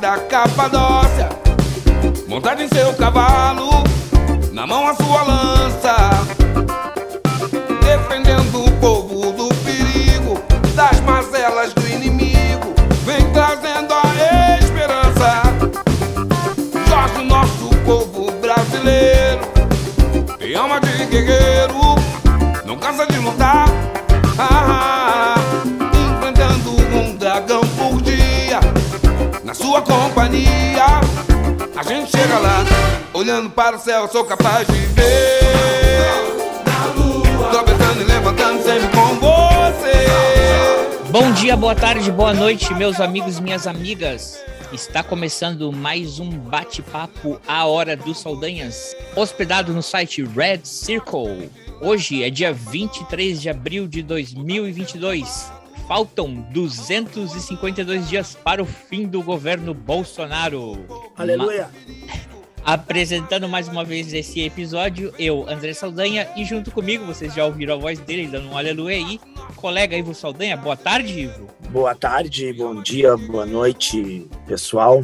Da Capadócia, montado em seu cavalo, na mão a sua lança, defendendo o povo do perigo, das mazelas do inimigo, vem trazendo a esperança. Jorge, nosso povo brasileiro, tem alma de guerreiro, chega lá, olhando para o céu, sou capaz de ver. Tropeçando e levantando sempre com você. Bom dia, boa tarde, boa noite, meus amigos minhas amigas. Está começando mais um bate-papo à hora dos Saldanhas, hospedado no site Red Circle. Hoje é dia 23 de abril de 2022. Faltam 252 dias para o fim do governo Bolsonaro. Aleluia. Apresentando mais uma vez esse episódio, eu, André Saldanha, e junto comigo, vocês já ouviram a voz dele dando um aleluia aí, colega Ivo Saldanha. Boa tarde, Ivo. Boa tarde, bom dia, boa noite, pessoal.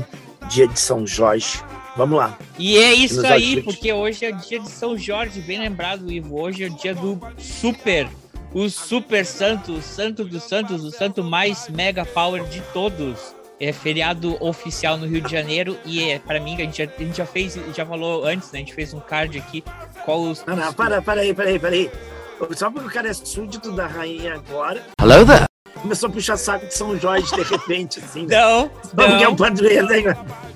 Dia de São Jorge. Vamos lá. E é isso aí, porque hoje é o dia de São Jorge, bem lembrado, Ivo. Hoje é o dia do super, o super santo, o santo dos santos, o santo mais mega power de todos. É feriado oficial no Rio de Janeiro e é para mim a gente, já, a gente já fez, já falou antes, né? A gente fez um card aqui qual os Não, não, para, para aí, para aí, para aí. Só porque o cara é súdito da rainha agora, Hello there. começou a puxar saco de São Jorge de repente, assim. Não, Como que é não, padroeiro, né?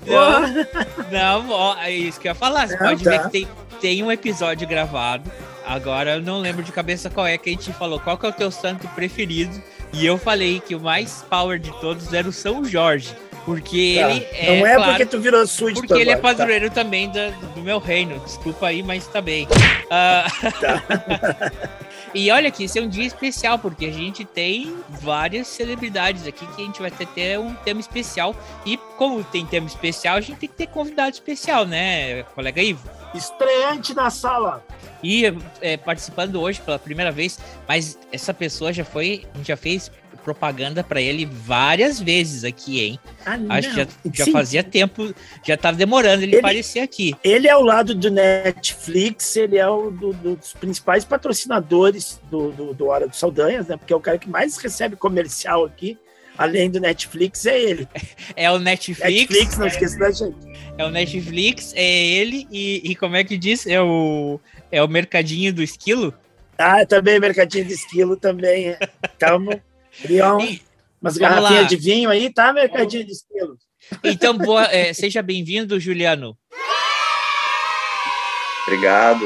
não, não, ó, é isso que eu ia falar. Você Não, pode tá. ver que tem, tem um episódio gravado. Agora eu não lembro de cabeça qual é que a gente falou qual que é o teu santo preferido. E eu falei que o mais power de todos era o São Jorge. Porque Tá. ele é. Não é claro, porque tu virou súdito porque ele é agora, tá? padroeiro também da- do meu reino. Desculpa aí, mas tá bem. Ah, e olha aqui, esse é um dia especial, porque a gente tem várias celebridades aqui que a gente vai ter, ter um tema especial. E como tem tema especial, a gente tem que ter convidado especial, né, colega Ivo? Estreante na sala. E é, participando hoje pela primeira vez, mas essa pessoa já foi, a gente já fez propaganda para ele várias vezes aqui, hein? Ah, Acho que já, já fazia tempo, já tava demorando ele, Ele- aparecer aqui. Ele é ao lado do Netflix, ele é um do- do- dos principais patrocinadores do, do, do Hora dos Saldanhas, né? Porque é o cara que mais recebe comercial aqui, além do Netflix, é ele. É o Netflix, Netflix, não esqueça da gente. é o Netflix, é ele e, e como é que diz? É o é o mercadinho do esquilo. Ah, também Mercadinho de Esquilo também. É. Tamo. Leon, E- umas garrafinhas de vinho aí, tá, Mercadinho de Esquilo? Então, boa, é, seja bem-vindo, Juliano. Obrigado.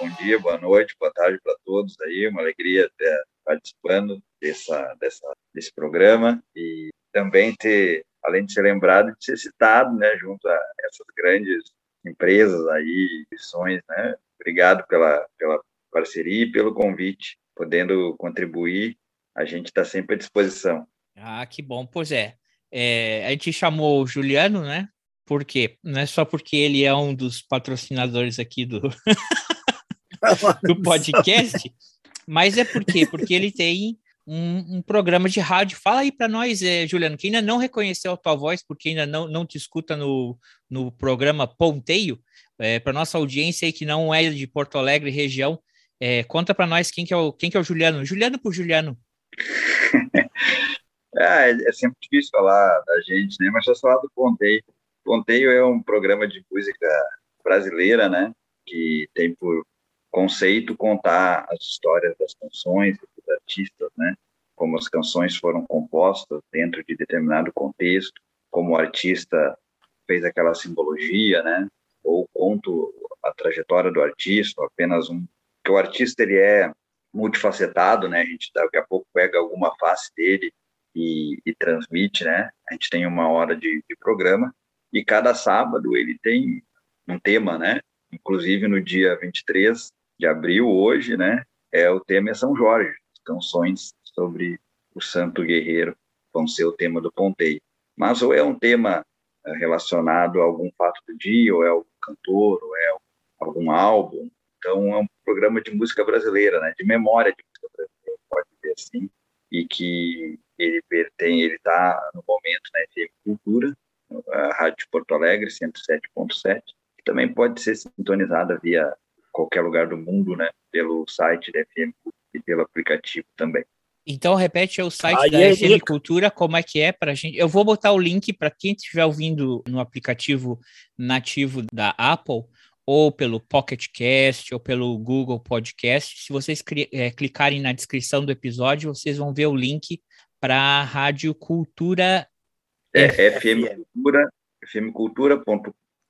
Bom dia, boa noite, boa tarde para todos aí. Uma alegria ter participando dessa, dessa, desse programa e também ter, além de ser lembrado, de ser citado, né, junto a essas grandes empresas aí, missões, né? Obrigado pela, pela parceria e pelo convite, podendo contribuir. A gente está sempre à disposição. Ah, que bom. Pois é, é, a gente chamou o Juliano, né? Por quê? Não é só porque ele é um dos patrocinadores aqui do, do podcast, mas é por quê? Porque ele tem um, um programa de rádio. Fala aí para nós, é, Juliano, que ainda não reconheceu a tua voz, porque ainda não, não te escuta no, no programa Ponteio, é, para nossa audiência aí que não é de Porto Alegre região, é, conta para nós quem que, é o, quem que é o Juliano. Juliano por Juliano. É, é sempre difícil falar da gente, né? Mas só falar do Ponteio. Ponteio é um programa de música brasileira, né? Que tem por conceito contar as histórias das canções dos artistas, né? Como as canções foram compostas dentro de determinado contexto, como o artista fez aquela simbologia, né? Ou conto a trajetória do artista, apenas um. que o artista ele é multifacetado, né? A gente daqui a pouco pega alguma face dele e, e transmite, né? A gente tem uma hora de, de, programa e cada sábado ele tem um tema, né? Inclusive no dia 23 de abril, hoje, né? É o tema é São Jorge, canções sobre o santo guerreiro vão ser o tema do ponteio. Mas ou é um tema eh, relacionado a algum fato do dia, ou é o cantor, ou é algum álbum. Então, é um programa de música brasileira, né? de memória de música brasileira, pode dizer assim, e que ele pertence, ele está no momento na né, Cultura, a Rádio Porto Alegre, 107.7, que também pode ser sintonizada via qualquer lugar do mundo, né? pelo site da FM e pelo aplicativo também. Então, repete o site da é FM Cultura, como é que é para a gente. Eu vou botar o link para quem estiver ouvindo no aplicativo nativo da Apple, ou pelo Pocket Cast, ou pelo Google Podcast. Se vocês é, clicarem na descrição do episódio, vocês vão ver o link para a Rádio Cultura. É, FM Cultura, fmcultura.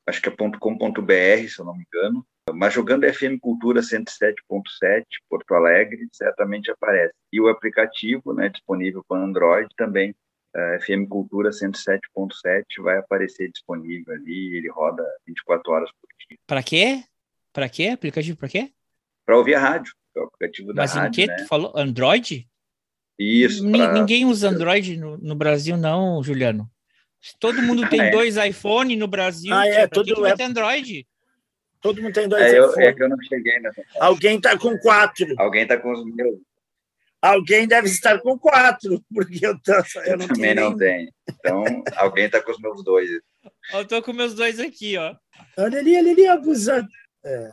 Acho que é .com.br, se eu não me engano. Mas jogando FM Cultura 107.7, Porto Alegre, certamente aparece. E o aplicativo, né, disponível para Android também, uh, eh, FM Cultura 107.7 vai aparecer disponível ali, ele roda 24 horas por dia. Para quê? Para quê? Aplicativo para quê? Para ouvir a rádio, é o aplicativo da Mas rádio. Mas em que né? tu falou? Android? Isso. Pra... Ninguém usa Android no, no, Brasil, não, Juliano. Todo mundo tem ah, é. dois iPhone no Brasil. Ah, é, todo que, que vai ter Android? Todo mundo tem dois é, eu, é que eu não cheguei nessa. Alguém está com quatro. Alguém está com os meus. Alguém deve estar com quatro, porque eu, tô, eu não Também tenho. não tenho. Então, alguém está com os meus dois. Eu tô com meus dois aqui, ó. Olha ali, olha ali, abusando. É.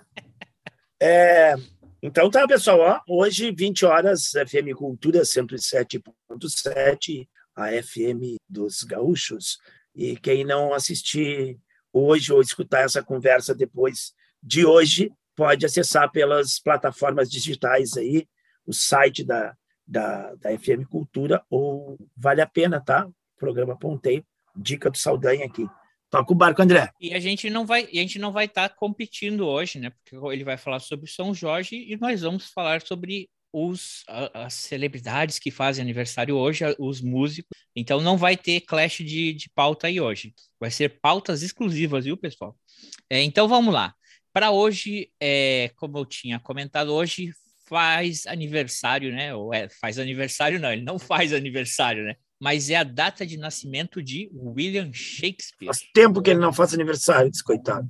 é. Então tá, pessoal. Ó, hoje, 20 horas, FM Cultura 107.7, a FM dos Gaúchos. E quem não assistir hoje ou escutar essa conversa depois de hoje, pode acessar pelas plataformas digitais aí, o site da, da, da FM Cultura, ou vale a pena, tá? Programa Ponteio, dica do Saldanha aqui. Toca o barco, André. E a gente não vai, a gente não vai estar tá competindo hoje, né? Porque ele vai falar sobre São Jorge e nós vamos falar sobre os, as celebridades que fazem aniversário hoje, os músicos. Então não vai ter clash de, de pauta aí hoje. Vai ser pautas exclusivas, viu, pessoal? É, então vamos lá. Para hoje, é, como eu tinha comentado, hoje faz aniversário, né? Ou é, faz aniversário, não, ele não faz aniversário, né? Mas é a data de nascimento de William Shakespeare. Faz tempo que ele não faz aniversário, descoitado.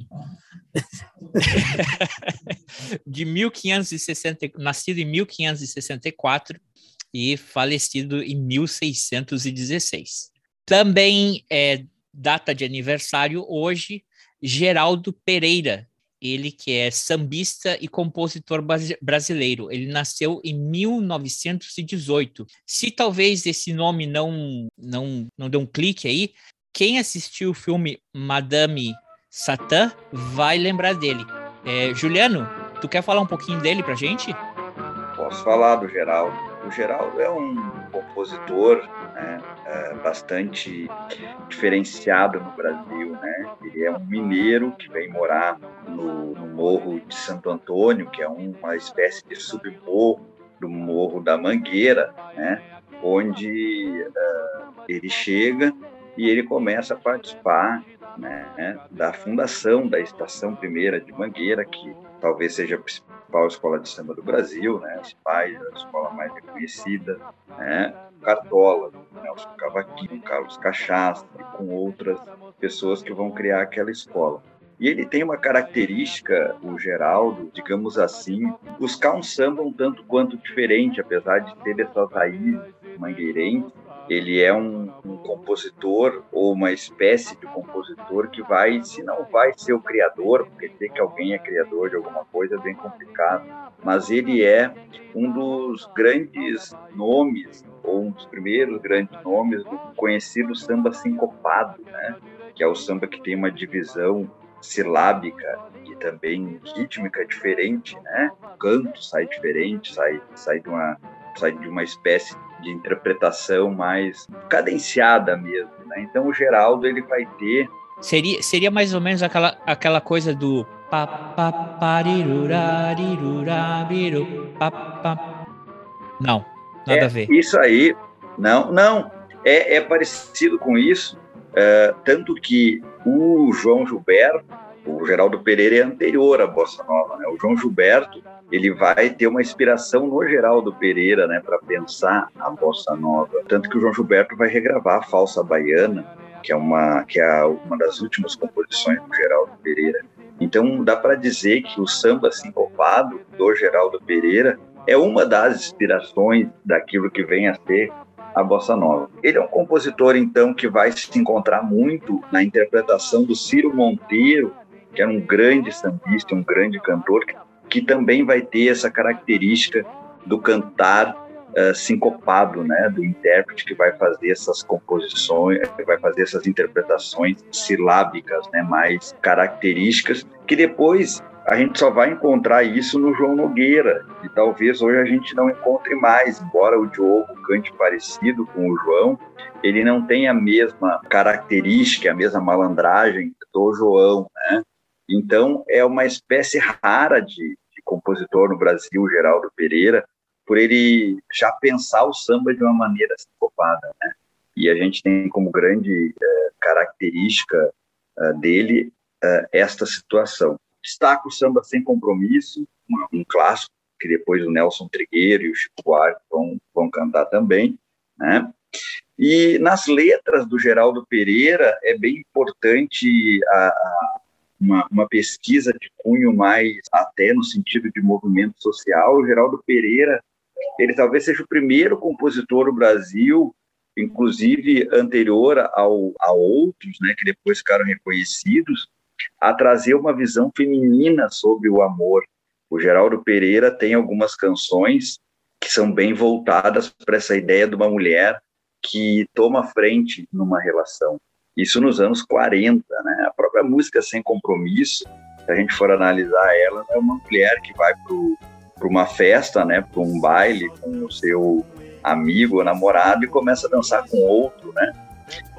de 1560, nascido em 1564 e falecido em 1616. Também é data de aniversário hoje Geraldo Pereira, ele que é sambista e compositor brasileiro. Ele nasceu em 1918. Se talvez esse nome não não não dê um clique aí, quem assistiu o filme Madame Satã vai lembrar dele. É, Juliano, tu quer falar um pouquinho dele pra gente? Posso falar do Geraldo. O Geraldo é um compositor né, bastante diferenciado no Brasil. Né? Ele é um mineiro que vem morar no, no Morro de Santo Antônio, que é uma espécie de submorro do Morro da Mangueira, né? onde uh, ele chega e ele começa a participar né, da fundação da Estação Primeira de Mangueira, que talvez seja a principal escola de samba do Brasil, né, os pais, a escola mais reconhecida, né, Cartola, Nelson Cavaquinho, Carlos Cachaça, e com outras pessoas que vão criar aquela escola. E ele tem uma característica, o Geraldo, digamos assim, buscar um samba um tanto quanto diferente, apesar de ter essas raízes mangueirenses, ele é um, um, compositor ou uma espécie de compositor que vai, se não vai ser o criador, porque dizer que alguém é criador de alguma coisa é bem complicado, mas ele é um dos grandes nomes, ou um dos primeiros grandes nomes do conhecido samba sincopado, né? que é o samba que tem uma divisão silábica e também rítmica diferente, né? O canto sai diferente, sai, sai de uma sai de uma espécie de interpretação mais cadenciada mesmo. Né? Então o Geraldo ele vai ter Seria, seria mais ou menos aquela, aquela coisa do. Não, nada é, a ver. Isso aí, não, não. É, é parecido com isso, é, tanto que o João Gilberto, o Geraldo Pereira é anterior à Bossa Nova, né? O João Gilberto, ele vai ter uma inspiração no Geraldo Pereira, né, para pensar a Bossa Nova. Tanto que o João Gilberto vai regravar a Falsa Baiana, que é uma que é uma das últimas composições do Geraldo Pereira. Então dá para dizer que o samba sincopado do Geraldo Pereira é uma das inspirações daquilo que vem a ser a bossa nova. Ele é um compositor então que vai se encontrar muito na interpretação do Ciro Monteiro, que era um grande sambista, um grande cantor, que também vai ter essa característica do cantar uh, sincopado, né, do intérprete que vai fazer essas composições, vai fazer essas interpretações silábicas, né, mais características, que depois a gente só vai encontrar isso no João Nogueira, e talvez hoje a gente não encontre mais, embora o Diogo cante parecido com o João, ele não tem a mesma característica, a mesma malandragem do João, né? Então é uma espécie rara de, de compositor no Brasil, Geraldo Pereira, por ele já pensar o samba de uma maneira sincopada, né? E a gente tem como grande uh, característica uh, dele uh, esta situação. Destaca o samba sem compromisso, um, um, clássico que depois o Nelson Trigueiro e o Chico Buarque vão, vão cantar também, né? E nas letras do Geraldo Pereira é bem importante a, a uma, uma, pesquisa de cunho mais até no sentido de movimento social. O Geraldo Pereira ele talvez seja o primeiro compositor do Brasil, inclusive anterior ao, a outros, né, que depois ficaram reconhecidos, a trazer uma visão feminina sobre o amor. O Geraldo Pereira tem algumas canções que são bem voltadas para essa ideia de uma mulher que toma frente numa relação. Isso nos anos 40, né? A própria música Sem Compromisso, se a gente for analisar ela, é uma mulher que vai para uma festa, né, para um baile com o seu amigo ou namorado e começa a dançar com outro, né?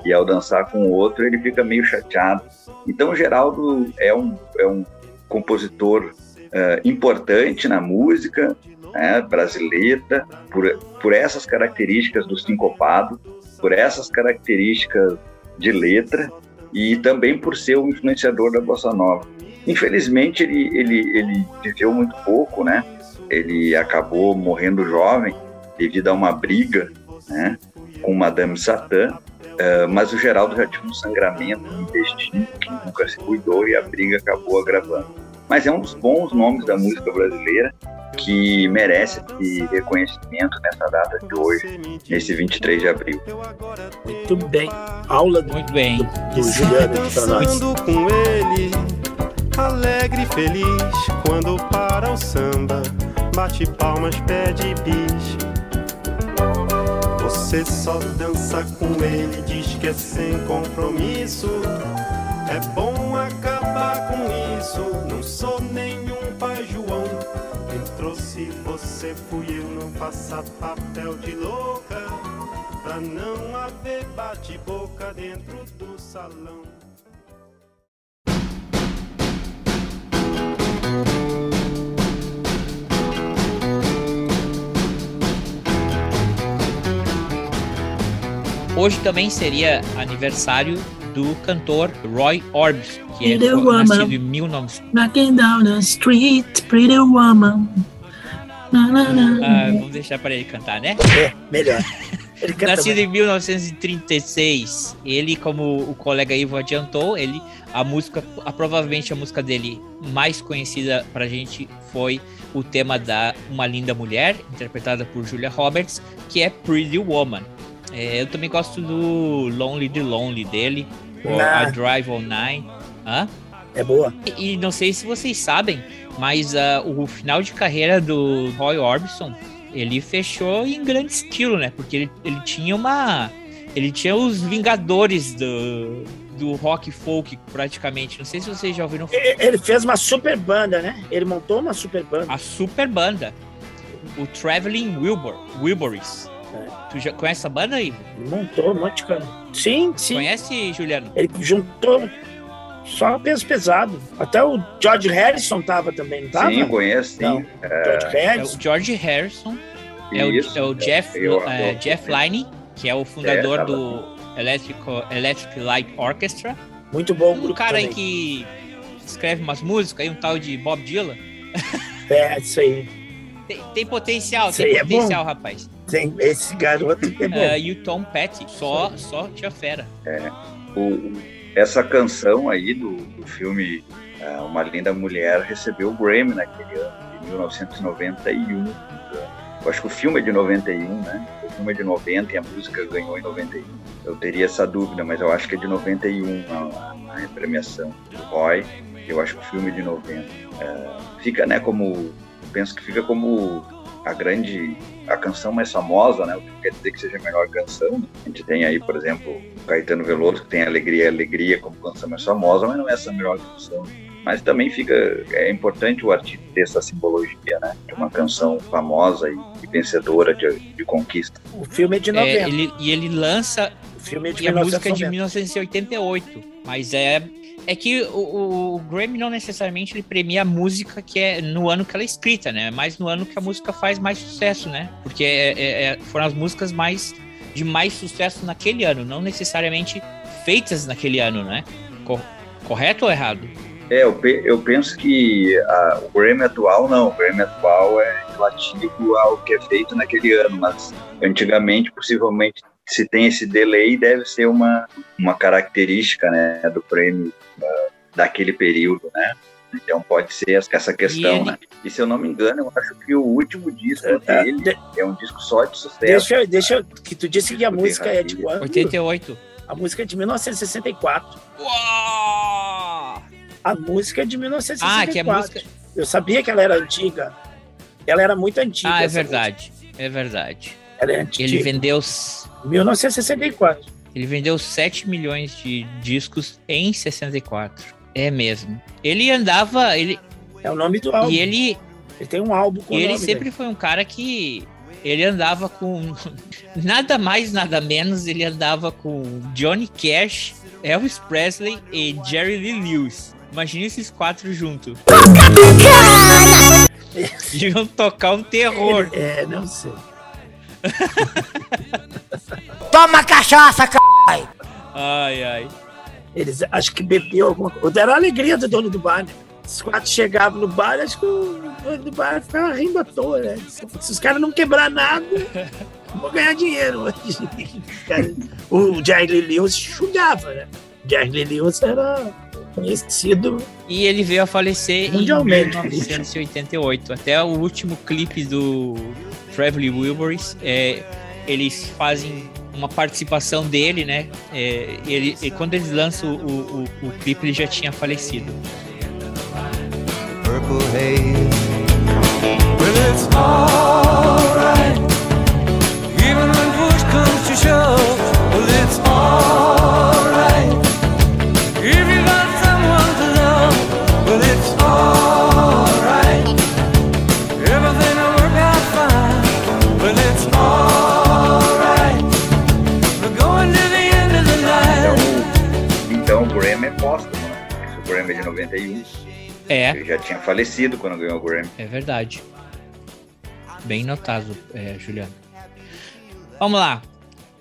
E ao dançar com outro ele fica meio chateado. Então Geraldo é um, é um compositor uh, importante na música né, brasileira por, por essas características do sincopado, por essas características de letra e também por ser um influenciador da bossa nova. Infelizmente ele, ele, ele viveu muito pouco, né? ele acabou morrendo jovem devido a uma briga né, com Madame Satã, uh, mas o Geraldo já tinha um sangramento no intestino que nunca se cuidou e a briga acabou agravando. Mas é um dos bons nomes da música brasileira que merece esse reconhecimento nessa data de hoje, nesse 23 de abril. Muito bem. Aula do, Muito bem. do, do Juliano nós. com ele, alegre e feliz, quando para o samba bate palmas, pede bis. Você só dança com ele, diz que é sem compromisso. É bom acabar isso. Não sou nenhum pai João. Quem trouxe você fui eu, não faça papel de louca. Pra não haver bate-boca dentro do salão. Hoje também seria aniversário do cantor Roy Orbison, que é nascido em 1900. Knocking down the street, pretty woman. Ah, vamos deixar para ele cantar, né? É, melhor. Nascido em 1936, ele, como o colega Ivo adiantou, ele a música, a, provavelmente a música dele mais conhecida pra gente foi o tema da Uma Linda Mulher, interpretada por Julia Roberts, que é Pretty Woman. É, eu também gosto do Lonely the Lonely dele, a Drive All Nine. Hã? É boa. E, e, não sei se vocês sabem, mas uh, o final de carreira do Roy Orbison, ele fechou em grande estilo, né? Porque ele, ele tinha uma... Ele tinha os Vingadores do, do rock folk, praticamente. Não sei se vocês já ouviram. Ele fez uma super banda, né? Ele montou uma super banda. A super banda. O Traveling Wilbur, Wilburys. Tu já conhece essa banda, Ivo? Montou um monte de cara. Sim, sim. Conhece, Juliano? Ele juntou só peso pesado. Até o George Harrison tava também, não tava? Sim, conheço, sim. Não. É, George É Harrison. o George Harrison, é o, isso, é o Jeff, é, eu- Jeff Lynne, que é o fundador É, tava- do Electric Light Orchestra. Muito bom Um grupo cara aí também. que escreve umas músicas, aí um tal de Bob Dylan. É, isso aí. Tem, tem potencial, Isso tem aí é potencial, rapaz. Tem esse garoto é bom. Ah, e o Tom Petty, só, só tia fera. o- essa canção aí do, do filme ah, Uma Linda Mulher recebeu o Grammy naquele ano, em 1991. Eu acho que o filme é de 91, né? O filme é de 90 e a música ganhou em 91. Eu teria essa dúvida, mas eu acho que é de 91 a, a premiação do Roy. Eu acho que o filme é de 90. Ah, fica, né, como... Penso que fica como a grande... A canção mais famosa, né? O que não quer dizer que seja a melhor canção. né? A gente tem aí, por exemplo, o Caetano Veloso, que tem Alegria, Alegria como canção mais famosa, mas não é essa a melhor canção. Mas também fica, é importante o artista ter essa simbologia, né? De uma canção famosa e, e vencedora de, de conquista. O filme é de É, 90. ele, e ele lança O filme é de E a música é de 1990. 1988. Mas é. É que o, o- Grammy não necessariamente ele premia a música que é no ano que ela é escrita, né? Mas no ano que a música faz mais sucesso, né? Porque é- é- é- foram as músicas mais de mais sucesso naquele ano, não necessariamente feitas naquele ano, né? Co- correto ou errado? É, eu, pe- eu penso que a- o Grammy atual não, o Grammy atual é relativo ao que é feito naquele ano, mas antigamente, possivelmente, se tem esse delay, deve ser uma, uma característica né, do prêmio ah, daquele período, né? Então pode ser essa- questão, ele- né? E se eu não me engano, eu acho que o último disco É, dele de- é um disco só de sucesso. Deixa, deixa eu- que tu disse que a música é de quando? 88. A música é de 1964. Uau! A música é de 1964. Ah, que a música. Eu sabia que ela era antiga. Ela era muito antiga. Ah, é verdade. É verdade. música. Ela é antiga. Ele vendeu s- 1964. Ele vendeu 7 milhões de discos em 64. É mesmo. Ele andava. Ele, É o nome do álbum. e ele, Ele tem um álbum com e o ele nome sempre dele. foi um cara que. Ele andava com. Nada mais, nada menos. Ele andava com Johnny Cash, Elvis Presley e Jerry Lee Lewis. Imagina esses quatro juntos. Iam tocar um terror. É, não sei. Toma cachaça, c... Ai, ai. Eles acho que bebeu alguma coisa. Era a alegria do dono do bar, né? Os quatro chegavam no bar, acho que o dono do bar ficava rindo à toa, né? Se os caras não quebrar nada, vou ganhar dinheiro hoje. O Jerry Lee Lewis chugava, né? Jerry Lee Lewis era conhecido. E ele veio a falecer em Mundialmente. 1988. Até o último clipe do Traveling Wilburys, é, eles fazem uma participação dele, né? É, ele, e quando eles lançam o, o, o clipe, ele já tinha falecido. purple haze. É, Ele já tinha falecido quando ganhou o Grammy. é verdade. Bem notado, é, Juliano. Vamos lá.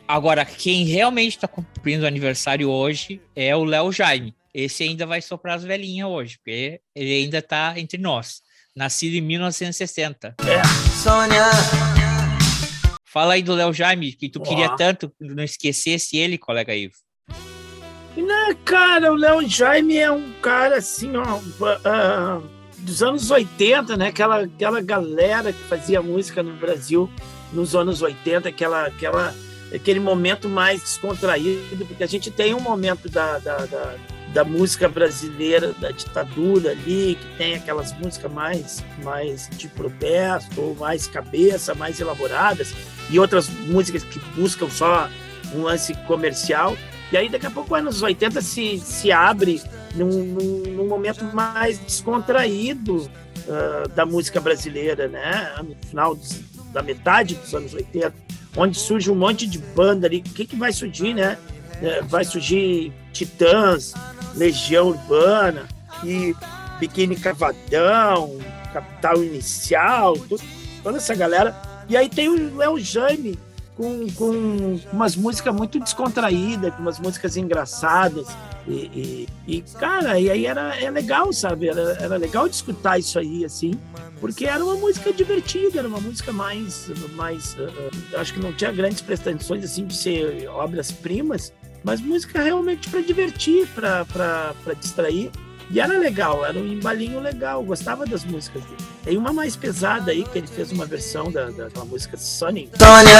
Agora, quem realmente está cumprindo o aniversário hoje é o Léo Jaime. Esse ainda vai soprar as velhinhas hoje, porque ele ainda está entre nós. Nascido em 1960. Sônia, Fala aí do Léo Jaime, que tu queria tanto não esquecesse ele, colega Ivo. E, né, cara, o Léo Jaime é um cara assim, ó, ah, dos anos 80, né? Aquela, aquela galera que fazia música no Brasil nos anos 80, aquela, aquela, aquele momento mais descontraído, porque a gente tem um momento da, da, da, da música brasileira, da ditadura ali, que tem aquelas músicas mais, mais de protesto, ou mais cabeça, mais elaboradas, e outras músicas que buscam só um lance comercial. E aí, daqui a pouco, anos 80 se, se abre num, num, num momento mais descontraído ah, da música brasileira, né? No final dos- da metade dos anos 80. onde surge um monte de banda ali. O que, que vai surgir, né? É, vai surgir Titãs, Legião Urbana e Biquíni Cavadão, Capital Inicial, tudo, toda essa galera. E aí tem o Léo Jaime com, com umas músicas muito descontraídas, com umas músicas engraçadas. E, e, e, cara, e aí era é legal, sabe? Era, era legal de escutar isso aí, assim, porque era uma música divertida, era uma música mais. mais uh, acho que não tinha grandes pretensões, assim, de ser obras-primas, mas música realmente para divertir, para distrair. E era legal, era um embalinho legal, gostava das músicas dele. Tem uma mais pesada aí, que ele fez uma versão da, da, da música Sunny. Sônia!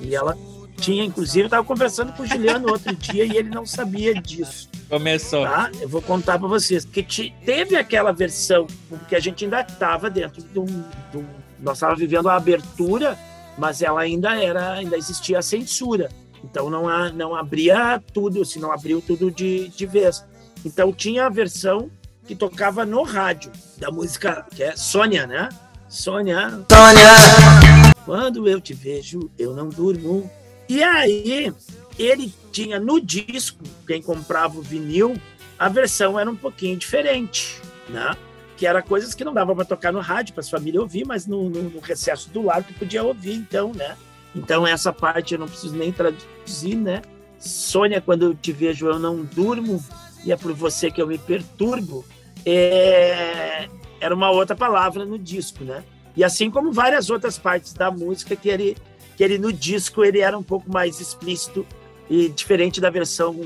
E ela tinha, inclusive, eu estava conversando com o Juliano outro dia e ele não sabia disso. Começou. Tá? Eu vou contar para vocês. Que teve aquela versão, porque a gente ainda estava dentro de um, de um nós estávamos vivendo a abertura, mas ela ainda era, ainda existia a censura. Então não, não abria tudo, se não abriu tudo de, de vez. Então tinha a versão que tocava no rádio da música que é Sônia, né? Sônia. Sônia. Quando eu te vejo, eu não durmo. E aí ele tinha no disco, quem comprava o vinil, a versão era um pouquinho diferente, né? Que era coisas que não dava para tocar no rádio para as famílias ouvir, mas no, no, no, recesso do lar tu podia ouvir, então, né? Então essa parte eu não preciso nem traduzir, né? Sônia, quando eu te vejo, eu não durmo e é por você que eu me perturbo, é, era uma outra palavra no disco, né? E assim como várias outras partes da música que ele, que ele no disco ele era um pouco mais explícito e diferente da versão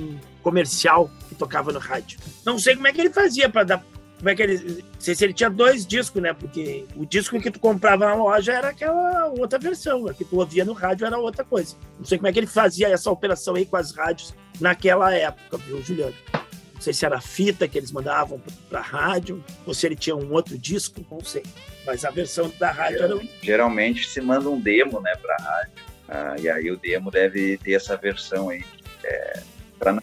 comercial que tocava no rádio. Não sei como é que ele fazia para dar como é que ele. Não sei se ele tinha dois discos, né? Porque o disco que tu comprava na loja era aquela outra versão, a que tu ouvia no rádio era outra coisa. Não sei como é que ele fazia essa operação aí com as rádios naquela época, viu, Juliano? Sei se era fita que eles mandavam para a rádio, ou se ele tinha um outro disco, não sei. Mas a versão da rádio era. Geralmente se manda um demo né, para rádio. Ah, e aí o demo deve ter essa versão aí. É, pra...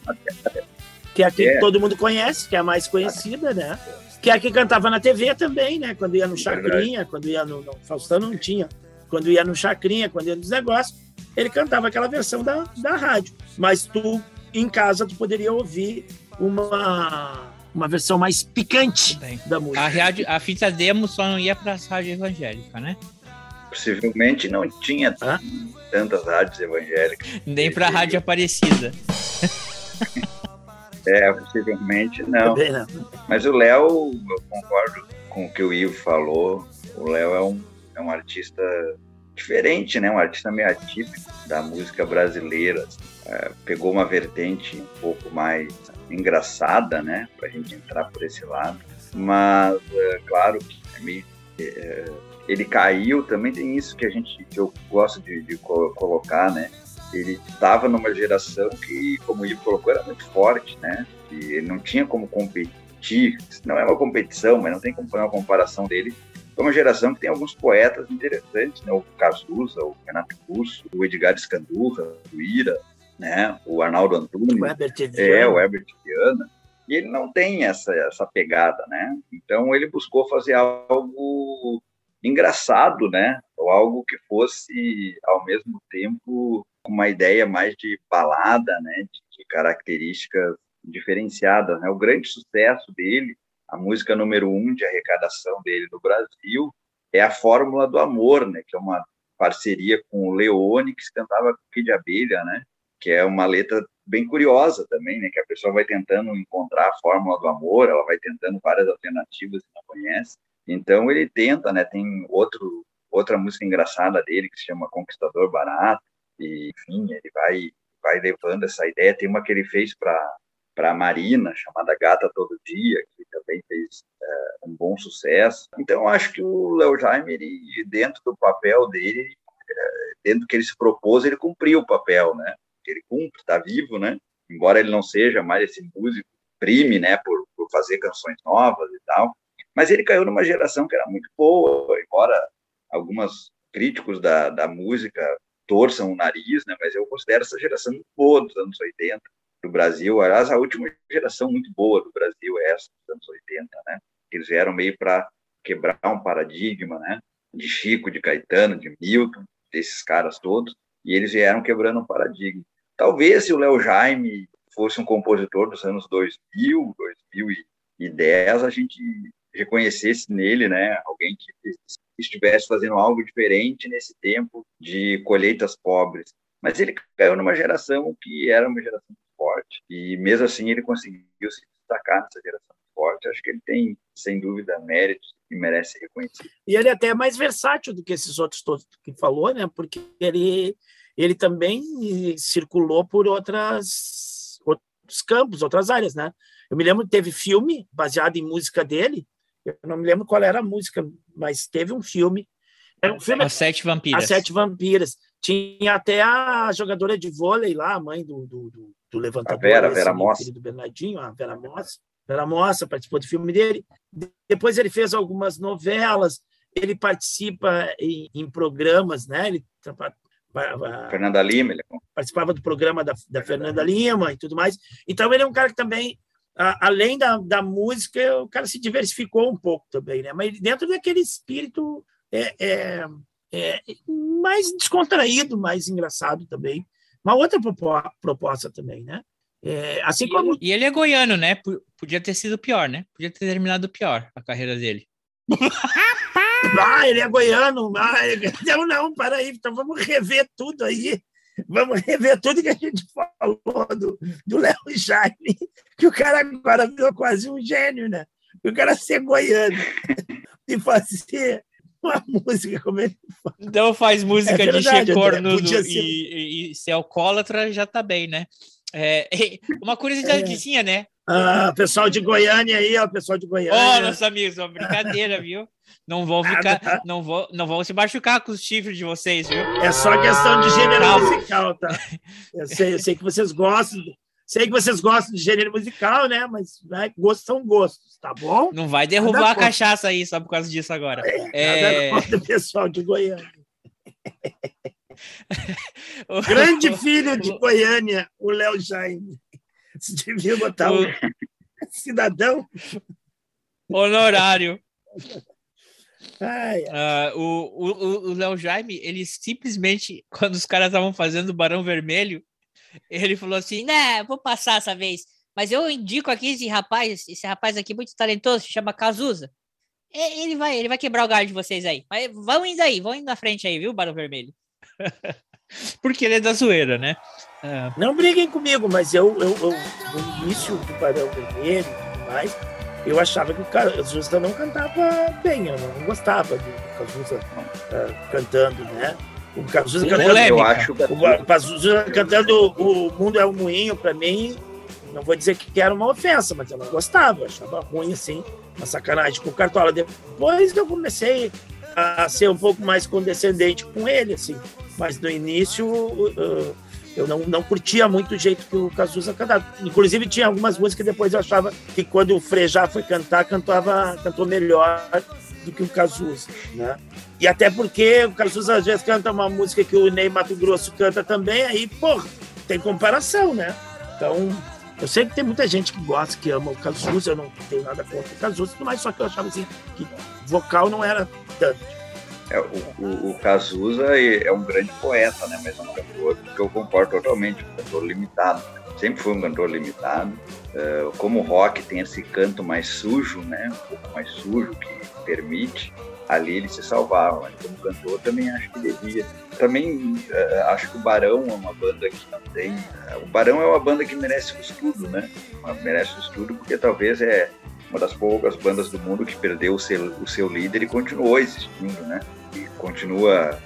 Que é a que é. todo mundo conhece, que é a mais conhecida, né? Que é a que cantava na TV também, né? Quando ia no Chacrinha, quando ia no, no Faustão não tinha. Quando ia no Chacrinha, quando ia nos negócios, ele cantava aquela versão da, da rádio. Mas tu, em casa, tu poderia ouvir uma, uma versão mais picante Bem, da música. A, rádio, a fita demo só não ia para a rádio evangélica, né? Possivelmente não tinha Hã? tantas rádios evangélicas. Nem para a rádio Aparecida. é, possivelmente não. não. Mas o Léo, eu concordo com o que o Ivo falou. O Léo é um, é um artista diferente, né? Um artista meio atípico da música brasileira. É, pegou uma vertente um pouco mais engraçada, né? Para a gente entrar por esse lado. Mas, é, claro, que é, ele caiu, também tem isso que a gente, que eu gosto de, de colocar, né? Ele estava numa geração que, como Ivo colocou, era muito forte, né? E ele não tinha como competir, não é uma competição, mas não tem como fazer uma comparação dele é uma geração que tem alguns poetas interessantes, né? O Cazuza, o Renato Russo, o Edgar Escandurra, o Ira, né? O Arnaldo Antunes, o Herbert é, o Herbert Viana. E ele não tem essa, essa pegada, né? Então ele buscou fazer algo engraçado, né? Ou algo que fosse ao mesmo tempo uma ideia mais de balada, né? De, de características diferenciadas, né? O grande sucesso dele a música número um de arrecadação dele no Brasil é a Fórmula do Amor, né? Que é uma parceria com o Leone, que cantava Kid de Abelha, né? Que é uma letra bem curiosa também, né? Que a pessoa vai tentando encontrar a fórmula do amor, ela vai tentando várias alternativas que não conhece. Então ele tenta, né? Tem outro outra música engraçada dele que se chama Conquistador Barato e enfim ele vai vai levando essa ideia. Tem uma que ele fez para para a Marina, chamada Gata Todo Dia, que também fez é, um bom sucesso. Então, acho que o Léo Jaime, ele, dentro do papel dele, é, dentro do que ele se propôs, ele cumpriu o papel, né? Ele cumpre, está vivo, né? Embora ele não seja mais esse músico prime, né, por, por fazer canções novas e tal, mas ele caiu numa geração que era muito boa, embora alguns críticos da, da música torçam o nariz, né, mas eu considero essa geração muito boa dos anos 80, do Brasil. Aliás, a última geração muito boa do Brasil é essa dos anos 80, né? Eles vieram meio para quebrar um paradigma, né? De Chico, de Caetano, de Milton, desses caras todos, e eles vieram quebrando um paradigma. Talvez se o Léo Jaime fosse um compositor dos anos 2000, 2010, a gente reconhecesse nele, né, alguém que estivesse fazendo algo diferente nesse tempo de colheitas pobres. Mas ele caiu numa geração que era uma geração forte e mesmo assim ele conseguiu se destacar nessa geração forte. Acho que ele tem, sem dúvida, méritos e merece ser reconhecido. E ele até é mais versátil do que esses outros todos que falou, né? Porque ele ele também circulou por outras outros campos, outras áreas, né? Eu me lembro que teve filme baseado em música dele. Eu não me lembro qual era a música, mas teve um filme. Era um filme As Sete Vampiras. As Sete Vampiras. Tinha até a jogadora de vôlei lá, a mãe do, do, do, do levantador. A Vera, Vera Mossa. Do Bernardinho, a Vera Mossa. Vera Mossa participou do filme dele. Depois ele fez algumas novelas. Ele participa em, em programas, né? Ele Fernanda Lima, ele... É participava do programa da, da Fernanda Lima e tudo mais. Então ele é um cara que também, além da, da música, o cara se diversificou um pouco também, né? Mas dentro daquele espírito é, é, é mais descontraído, mais engraçado também. Uma outra proposta também, né? É, assim como... E ele é goiano, né? Podia ter sido pior, né? Podia ter terminado pior a carreira dele. ah, ele é goiano. Ah, ele... Não, não, para aí. Então vamos rever tudo aí. Vamos rever tudo que a gente falou do, do Léo Jaime, que o cara agora virou quase um gênio, né? O cara ser goiano e fazer uma música como ele faz. Então faz música é verdade, de checorno ser... e, e, e ser alcoólatra já tá bem, né? É, uma curiosidadezinha, é. né? Ah, pessoal de Goiânia aí, ó, pessoal de Goiânia. Ó, oh, meus amigos, uma brincadeira, viu? Não vão ficar, não vão, não vão se machucar com os chifres de vocês, viu? É só questão de gênero Calma. musical, tá? Eu sei, eu sei que vocês gostam, sei que vocês gostam de gênero musical, né? Mas né, gostos são gostos, tá bom? Não vai derrubar nada a contra. cachaça aí só por causa disso agora. É, é... Nada pessoal de Goiânia. Grande filho de Goiânia, o Léo Jaime. Você devia botar o... um cidadão honorário. Ai, ai. Uh, o Léo Jaime, ele simplesmente, quando os caras estavam fazendo o Barão Vermelho, ele falou assim: né, vou passar essa vez. Mas eu indico aqui esse rapaz, esse rapaz aqui muito talentoso, se chama Cazuza. Ele vai, ele vai quebrar o galho de vocês aí. Mas vão indo aí, vão indo na frente aí, viu, Barão Vermelho? Porque ele é da zoeira, né? É. Não briguem comigo, mas eu, eu, eu no início do Barão Vermelho e tudo mais, eu achava que o Cazuza não cantava bem, eu não gostava do Cazuza uh, cantando, né? O Cazuza cantando, eu acho o Cazuza cantando O Mundo é um Moinho, para mim, não vou dizer que era uma ofensa, mas eu não gostava, eu achava ruim assim, uma sacanagem com o Cartola. Depois eu comecei a ser um pouco mais condescendente com ele, assim, mas no início. Uh, eu não, não curtia muito o jeito que o Cazuza cantava. Inclusive, tinha algumas músicas que depois eu achava que quando o Frejá foi cantar, cantava, cantou melhor do que o Cazuza, né? E até porque o Cazuza às vezes canta uma música que o Ney Mato Grosso canta também, aí, pô, tem comparação, né? Então, eu sei que tem muita gente que gosta, que ama o Cazuza, eu não tenho nada contra o Cazuza, mas só que eu achava assim, que vocal não era tanto. É, o, o, o Cazuza é um grande poeta, né? Mas é um cantor que eu concordo totalmente, um cantor limitado. Sempre foi um cantor limitado. Uh, como o rock tem esse canto mais sujo, né? Um pouco mais sujo que permite, ali ele se salvava. Mas como cantor também acho que devia. Também uh, acho que o Barão é uma banda que não tem. Uh, o Barão é uma banda que merece o estudo, né? Merece o estudo porque talvez é uma das poucas bandas do mundo que perdeu o seu, o seu líder e continuou existindo, né? E continua,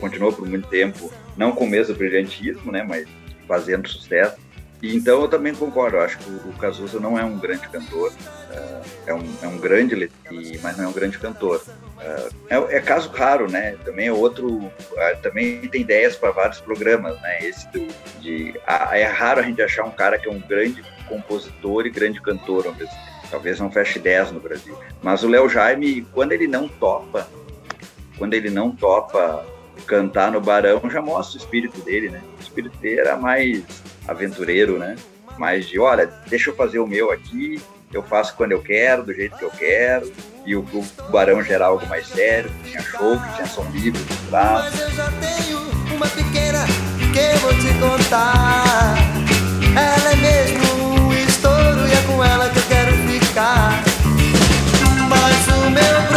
continua por muito tempo, não com o mesmo brilhantismo, né? Mas fazendo sucesso. E então eu também concordo, eu acho que o Cazuza não é um grande cantor, uh, é, um, é um grande, mas não é um grande cantor. Uh, é, é, caso raro, né? Também é outro, uh, também tem ideias para vários programas, né? Esse de, é raro a gente achar um cara que é um grande compositor e grande cantor. Talvez não feche 10 no Brasil. Mas o Léo Jaime, quando ele não topa, quando ele não topa cantar no Barão, já mostra o espírito dele, né? O espírito dele era mais aventureiro, né? Mais de, olha, deixa eu fazer o meu aqui, eu faço quando eu quero, do jeito que eu quero. e o, o Barão geral algo mais sério, tinha show, que tinha som livre, Mas eu já tenho uma pequena que eu vou te contar. Ela é mesmo um estouro e é com ela que eu quero ficar. Mas o meu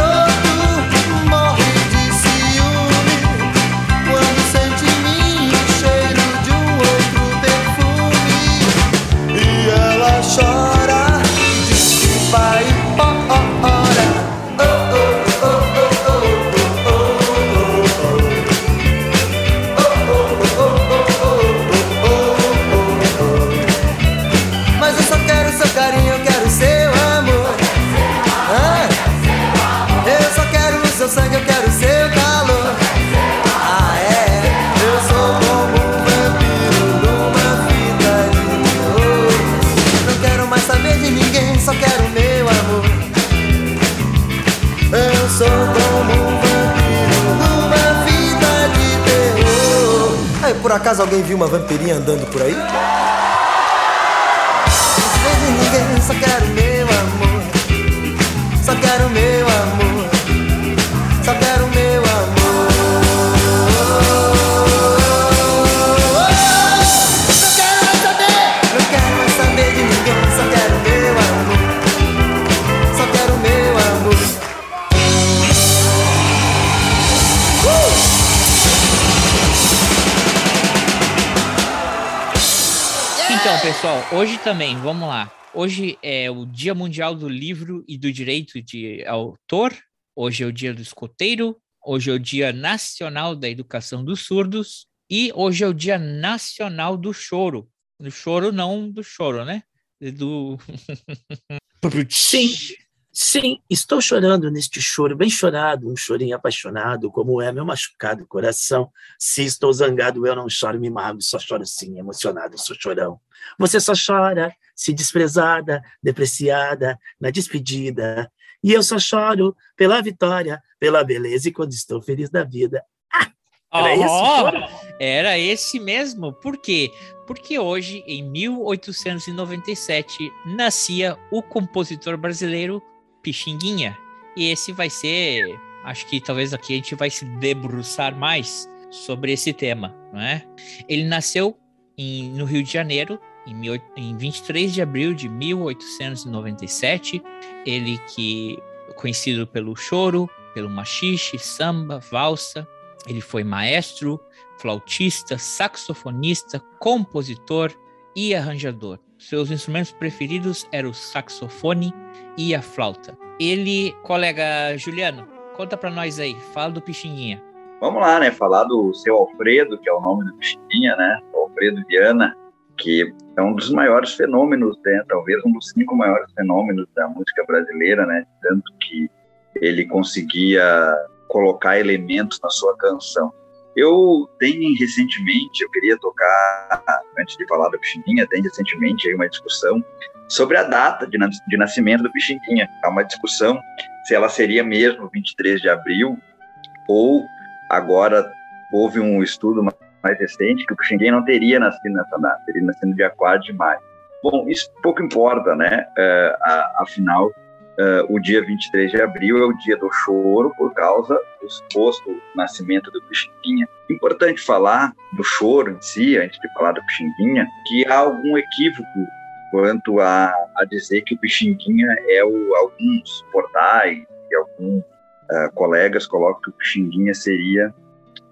acaso alguém viu uma vampirinha andando por aí? Só quero meu amor. Só quero meu amor. Só quero pessoal, hoje também, vamos lá. Hoje é o Dia Mundial do Livro e do Direito de Autor. Hoje é o Dia do Escoteiro. Hoje é o Dia Nacional da Educação dos Surdos. E hoje é o Dia Nacional do Choro. Do choro, não do choro, né? Do. Sim, sim, estou chorando neste choro, bem chorado, um chorinho apaixonado, como é meu machucado coração. Se estou zangado, eu não choro, me mago, só choro sim, emocionado, sou chorão. Você só chora, se desprezada, depreciada, na despedida. E eu só choro pela vitória, pela beleza e quando estou feliz da vida. Era esse Oh, choro? Era esse mesmo. Por quê? Porque hoje, em 1897, nascia o compositor brasileiro Pixinguinha. E esse vai ser, acho que talvez aqui a gente vai se debruçar mais sobre esse tema, não é? Ele nasceu em- no Rio de Janeiro em, em 23 de abril de 1897. Ele que conhecido pelo choro, pelo machixe, samba, valsa. Ele foi maestro, flautista, saxofonista, compositor e arranjador. Seus instrumentos preferidos eram o saxofone e a flauta. Ele, colega Juliano, conta pra nós aí, fala do Pixinguinha. Vamos lá, né? Falar do seu Alfredo, que é o nome do Pixinguinha, né? Alfredo Viana, que é um dos maiores fenômenos, né? talvez um dos cinco maiores fenômenos da música brasileira, né? Tanto que ele conseguia colocar elementos na sua canção. Eu tenho recentemente, eu queria tocar, antes de falar do Pixinguinha, tem recentemente aí uma discussão sobre a data de, de nascimento do Pixinguinha. Há uma discussão se ela seria mesmo 23 de abril ou agora houve um estudo ma- mais recente que o Pixinguinha não teria nascido nessa data, teria nascido dia 4 de maio. Bom, isso pouco importa, né? A- afinal, é, o dia 23 de abril é o dia do choro por causa do suposto nascimento do Pixinguinha. Importante falar do choro em si, antes de falar do Pixinguinha, que há algum equívoco quanto a, a dizer que o Pixinguinha é o, alguns portais e alguns uh, colegas colocam que o Pixinguinha seria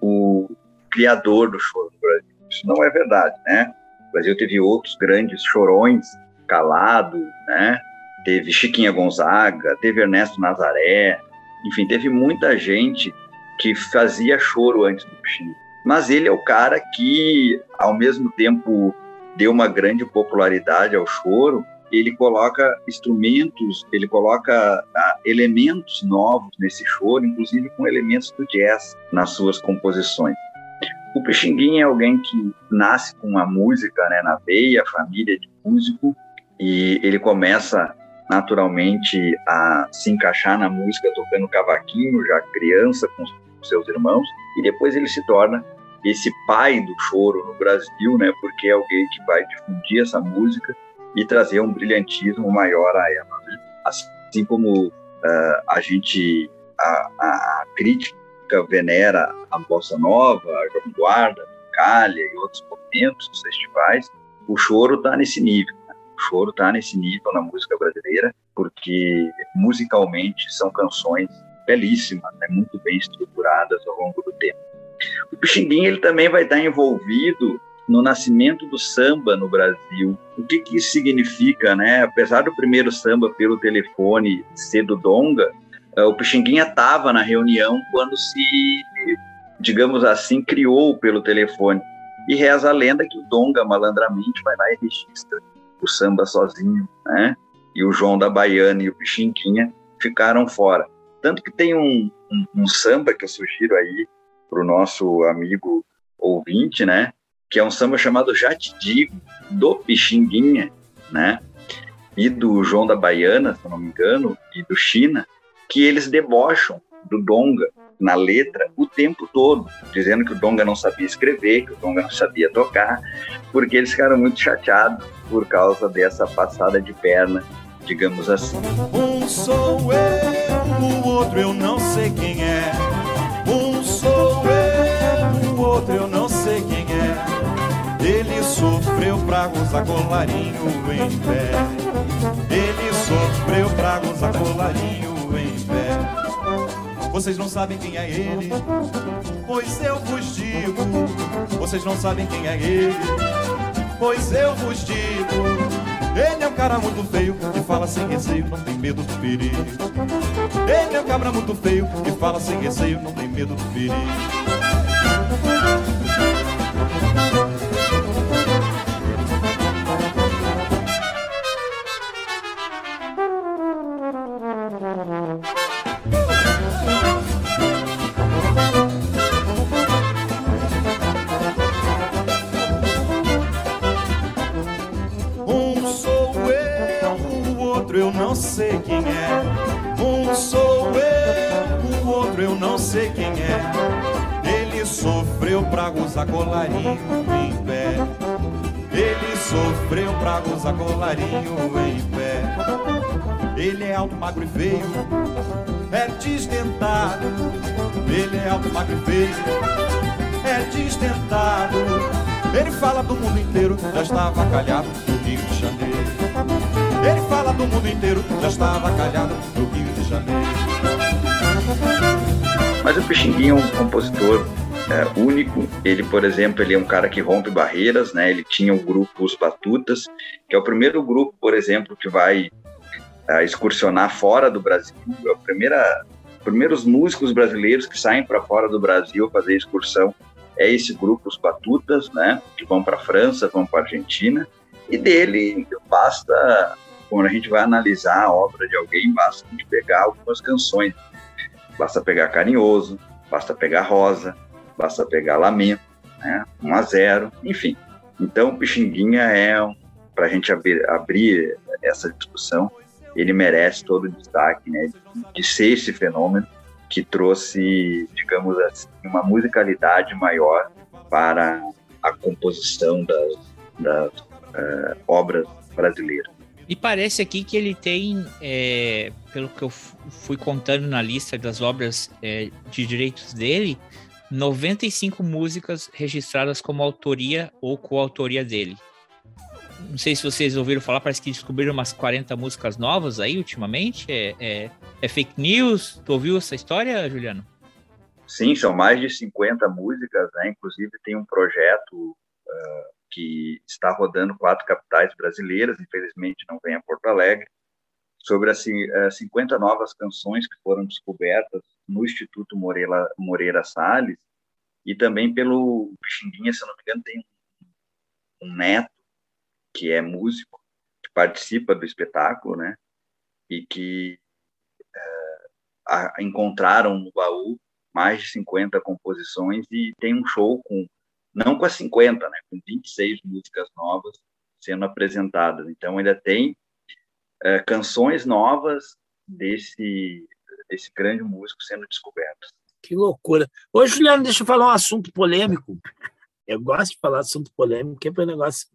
o criador do choro no Brasil. Isso não é verdade, né? O Brasil teve outros grandes chorões, Calado, né? Teve Chiquinha Gonzaga, teve Ernesto Nazaré, enfim, teve muita gente que fazia choro antes do Pixinguinha. Mas ele é o cara que, ao mesmo tempo, deu uma grande popularidade ao choro ele coloca instrumentos, ele coloca ah, elementos novos nesse choro, inclusive com elementos do jazz nas suas composições. O Pixinguinha é alguém que nasce com a música né, na veia, família de músico, e ele começa naturalmente a se encaixar na música tocando cavaquinho, já criança, com seus irmãos, e depois ele se torna esse pai do choro no Brasil, né, porque é alguém que vai difundir essa música e trazer um brilhantismo maior a ela. Né? Assim como uh, a gente, a, a, crítica venera a bossa nova, a vanguarda, a calha e outros momentos, os festivais, o choro está nesse nível. O choro está nesse nível na música brasileira, porque musicalmente são canções belíssimas, né? muito bem estruturadas ao longo do tempo. O Pixinguinha ele também vai estar envolvido no nascimento do samba no Brasil. O que, que isso significa, né? Apesar do primeiro samba pelo telefone ser do Donga, eh, o Pixinguinha estava na reunião quando se, digamos assim, criou pelo telefone. E reza a lenda que o Donga malandramente vai lá e registra o samba sozinho, né? E o João da Baiana e o Pixinguinha ficaram fora. Tanto que tem um, um, um samba que eu sugiro aí para o nosso amigo ouvinte, né? que é um samba chamado Já Te Digo, do Pixinguinha, né? E do João da Baiana, se não me engano, e do China, que eles debocham do Donga na letra o tempo todo, dizendo que o Donga não sabia escrever, que o Donga não sabia tocar, porque eles ficaram muito chateados por causa dessa passada de perna, digamos assim. Um sou eu, o outro eu não sei quem é. Um sou eu, o outro eu não sei quem é. Ele sofreu pra gozar colarinho em pé. Ele sofreu pra gozar colarinho em pé. Vocês não sabem quem é ele, pois eu vos digo. Vocês não sabem quem é ele, pois eu vos digo. Ele é um cara muito feio que fala sem receio, não tem medo do perigo. Ele é um cabra muito feio que fala sem receio, não tem medo do perigo. Gozar colarinho em pé. Ele é alto, magro e feio, é destentado. Ele é alto, magro e feio, é destentado. Ele fala do mundo inteiro, já estava calhado do Rio de Janeiro. Ele fala do mundo inteiro, já estava calhado no Rio de Janeiro. Mas o Pixinguinha é um compositor é, único. Ele, por exemplo, ele é um cara que rompe barreiras, né? Ele tinha o grupo Os Batutas, que é o primeiro grupo, por exemplo, que vai é, excursionar fora do Brasil. É o primeira, primeiros músicos brasileiros que saem para fora do Brasil fazer excursão é esse grupo Os Batutas, né? Que vão para França, vão para Argentina. E dele basta quando a gente vai analisar a obra de alguém, basta a gente pegar algumas canções. Basta pegar Carinhoso, basta pegar Rosa, basta pegar Lamento, né? 1 a 0, enfim. Então, Pixinguinha é, para a gente abrir, abrir, essa discussão, ele merece todo o destaque, né? De ser esse fenômeno que trouxe, digamos assim, uma musicalidade maior para a composição das, das uh, obras brasileiras. Me parece aqui que ele tem, é, pelo que eu fui contando na lista das obras é, de direitos dele, 95 músicas registradas como autoria ou coautoria dele. Não sei se vocês ouviram falar, parece que descobriram umas 40 músicas novas aí ultimamente. É, é, é fake news? Tu ouviu essa história, Juliano? Sim, são mais de 50 músicas, né? Inclusive tem um projeto uh, que está rodando quatro capitais brasileiras, infelizmente não vem a Porto Alegre, sobre as 50 novas canções que foram descobertas no Instituto Moreira, Moreira Salles e também pelo Pixinguinha, se não me engano, tem um neto que é músico, que participa do espetáculo, né? E que é, a, encontraram no baú mais de 50 composições e tem um show com não com as 50, né, com 26 músicas novas sendo apresentadas. Então, ainda tem é, canções novas desse, desse grande músico sendo descobertas. Que loucura. Ô, Juliano, deixa eu falar um assunto polêmico. Eu gosto de falar assunto polêmico, que é para o negócio